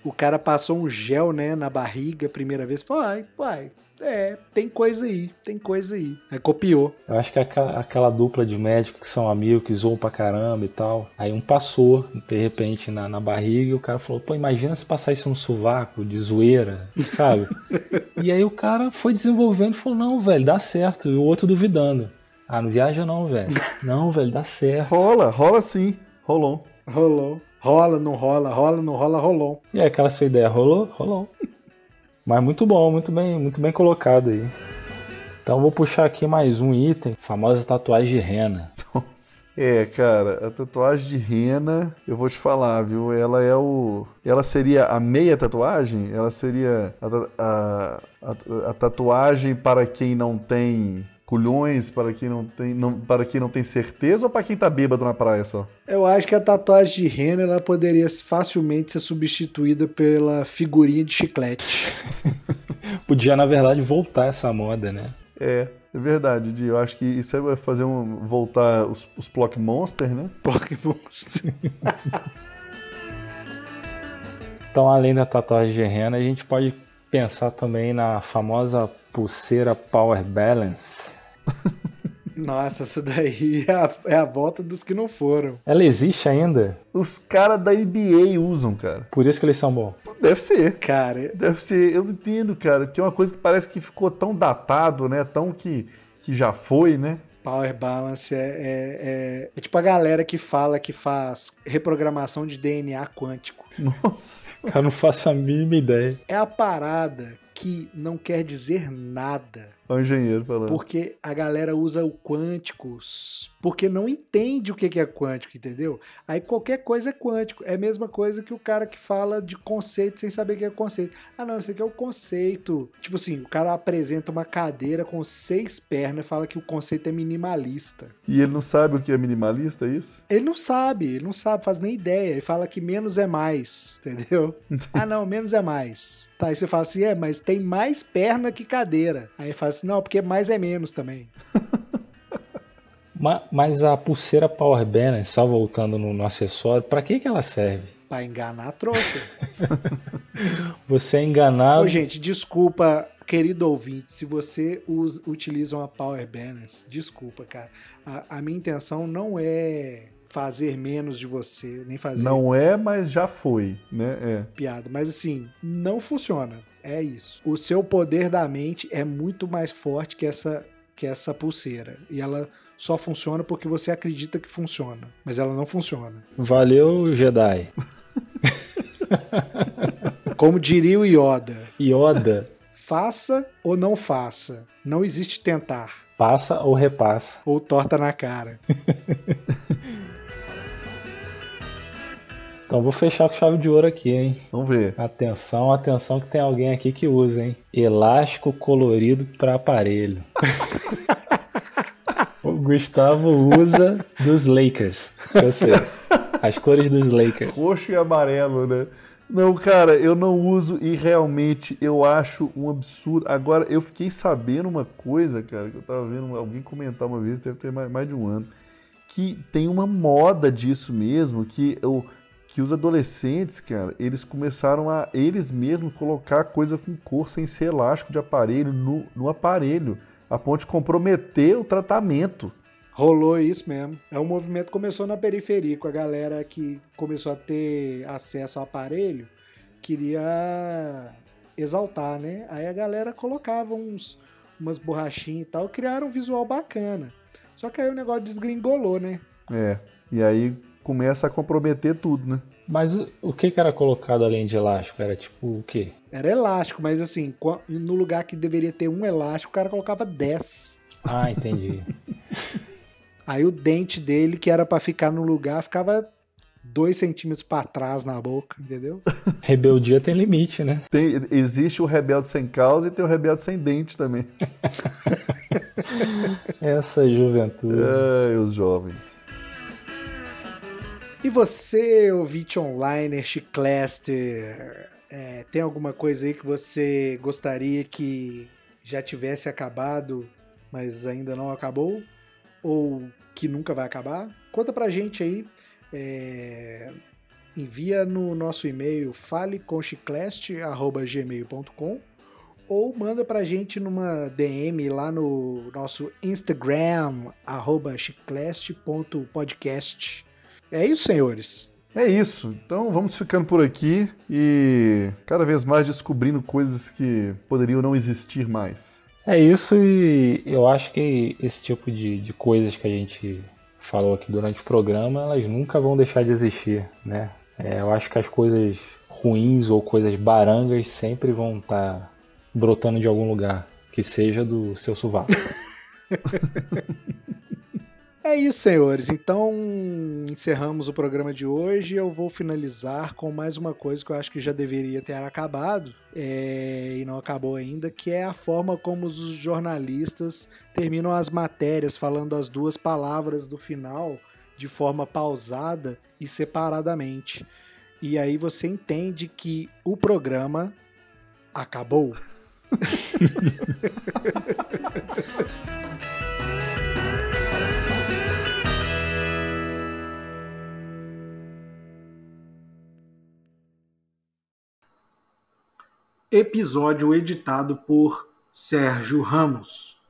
Speaker 1: o cara passou um gel, né, na barriga a primeira vez. Vai, vai. É, tem coisa aí, tem coisa aí. Aí copiou.
Speaker 3: Eu acho que é aquela, aquela dupla de médicos que são amigos, que zoam pra caramba e tal. Aí um passou, de repente, na, na barriga e o cara falou: pô, imagina se passar isso no sovaco, de zoeira, sabe? e aí o cara foi desenvolvendo e falou: não, velho, dá certo. E o outro duvidando. Ah, não viaja não, velho. Não, velho, dá certo.
Speaker 2: Rola, rola sim. Rolon.
Speaker 1: Rolou. Rola, não rola, rola, não rola, rolou.
Speaker 3: E aí, aquela sua ideia rolou? Rolou. Mas muito bom, muito bem, muito bem colocado aí. Então vou puxar aqui mais um item, famosa tatuagem de rena.
Speaker 2: É, cara, a tatuagem de rena, eu vou te falar, viu? Ela é o. Ela seria a meia tatuagem? Ela seria a, a, a, a tatuagem para quem não tem culhões, para quem não tem, não, para quem não tem certeza ou para quem tá bêbado na praia só?
Speaker 1: Eu acho que a tatuagem de rena ela poderia facilmente ser substituída pela figurinha de chiclete.
Speaker 3: Podia, na verdade, voltar essa moda, né?
Speaker 2: É, é verdade, Di. Eu acho que isso aí vai fazer um, voltar os, os Plock Monster, né?
Speaker 1: Plock Monster.
Speaker 3: então, além da tatuagem de rena, a gente pode pensar também na famosa pulseira Power Balance.
Speaker 1: Nossa, essa daí é a, é a, volta dos que não foram.
Speaker 3: Ela existe ainda?
Speaker 2: Os caras da NBA usam, cara.
Speaker 3: Por isso que eles são bons.
Speaker 2: Deve ser.
Speaker 1: Cara,
Speaker 2: deve ser. Eu entendo, cara, que é uma coisa que parece que ficou tão datado, né? Tão que, que já foi, né?
Speaker 1: Power Balance é, é, é, é, tipo a galera que fala que faz reprogramação de DNA quântico.
Speaker 2: Nossa.
Speaker 3: Eu não faço a mínima ideia.
Speaker 1: É a parada que não quer dizer nada.
Speaker 2: É o engenheiro falando.
Speaker 1: Porque a galera usa o quântico porque não entende o que é quântico, entendeu? Aí qualquer coisa é quântico. É a mesma coisa que o cara que fala de conceito sem saber o que é conceito. Ah, não, isso aqui é o conceito. Tipo assim, o cara apresenta uma cadeira com seis pernas e fala que o conceito é minimalista.
Speaker 2: E ele não sabe o que é minimalista, é isso?
Speaker 1: Ele não sabe, ele não sabe, faz nem ideia. Ele fala que menos é mais, entendeu? ah, não, menos é mais. Tá, aí você fala assim, é, mas tem mais perna que cadeira. Aí faz, assim, não, porque mais é menos também.
Speaker 3: Mas a pulseira Power Balance, só voltando no, no acessório, para que, que ela serve?
Speaker 1: Para enganar a trouxa.
Speaker 3: você é enganado.
Speaker 1: Ô, gente, desculpa, querido ouvinte, se você usa, utiliza uma Power Balance, desculpa, cara. A, a minha intenção não é fazer menos de você, nem fazer.
Speaker 2: Não é, mas já foi, né? É.
Speaker 1: Piada. Mas assim, não funciona. É isso. O seu poder da mente é muito mais forte que essa que essa pulseira. E ela só funciona porque você acredita que funciona. Mas ela não funciona.
Speaker 3: Valeu, Jedi.
Speaker 1: Como diria o Yoda.
Speaker 3: Yoda.
Speaker 1: Faça ou não faça. Não existe tentar.
Speaker 3: Passa ou repassa.
Speaker 1: Ou torta na cara.
Speaker 3: Então vou fechar com chave de ouro aqui, hein?
Speaker 2: Vamos ver.
Speaker 3: Atenção, atenção que tem alguém aqui que usa, hein? Elástico colorido para aparelho. o Gustavo usa dos Lakers. Eu sei. As cores dos Lakers.
Speaker 2: Roxo e amarelo, né? Não, cara, eu não uso e realmente eu acho um absurdo. Agora, eu fiquei sabendo uma coisa, cara, que eu tava vendo alguém comentar uma vez, deve ter mais, mais de um ano, que tem uma moda disso mesmo, que eu que os adolescentes, cara, eles começaram a eles mesmos colocar coisa com cor sem ser elástico de aparelho no, no aparelho, a ponto de comprometer o tratamento.
Speaker 1: Rolou isso mesmo. É um movimento que começou na periferia, com a galera que começou a ter acesso ao aparelho, queria exaltar, né? Aí a galera colocava uns, umas borrachinhas e tal, criaram um visual bacana. Só que aí o negócio desgringolou, né?
Speaker 2: É. E aí começa a comprometer tudo, né?
Speaker 3: Mas o que, que era colocado além de elástico? Era tipo o quê?
Speaker 1: Era elástico, mas assim, no lugar que deveria ter um elástico, o cara colocava 10.
Speaker 3: Ah, entendi.
Speaker 1: Aí o dente dele, que era para ficar no lugar, ficava dois centímetros para trás na boca, entendeu?
Speaker 3: Rebeldia tem limite, né?
Speaker 2: Tem, existe o rebelde sem causa e tem o rebelde sem dente também.
Speaker 3: Essa juventude.
Speaker 2: Ai, os jovens.
Speaker 1: E você, ouvinte online, chiclester, é, tem alguma coisa aí que você gostaria que já tivesse acabado, mas ainda não acabou? Ou que nunca vai acabar? Conta pra gente aí. É, envia no nosso e-mail faleconchicleste.gmail.com ou manda pra gente numa DM lá no nosso Instagram, arroba. É isso, senhores.
Speaker 2: É isso. Então vamos ficando por aqui e cada vez mais descobrindo coisas que poderiam não existir mais.
Speaker 3: É isso, e eu acho que esse tipo de, de coisas que a gente falou aqui durante o programa, elas nunca vão deixar de existir, né? É, eu acho que as coisas ruins ou coisas barangas sempre vão estar tá brotando de algum lugar, que seja do seu sovaco.
Speaker 1: É isso, senhores. Então, encerramos o programa de hoje. Eu vou finalizar com mais uma coisa que eu acho que já deveria ter acabado é, e não acabou ainda, que é a forma como os jornalistas terminam as matérias falando as duas palavras do final de forma pausada e separadamente. E aí você entende que o programa acabou. Episódio editado por Sérgio Ramos.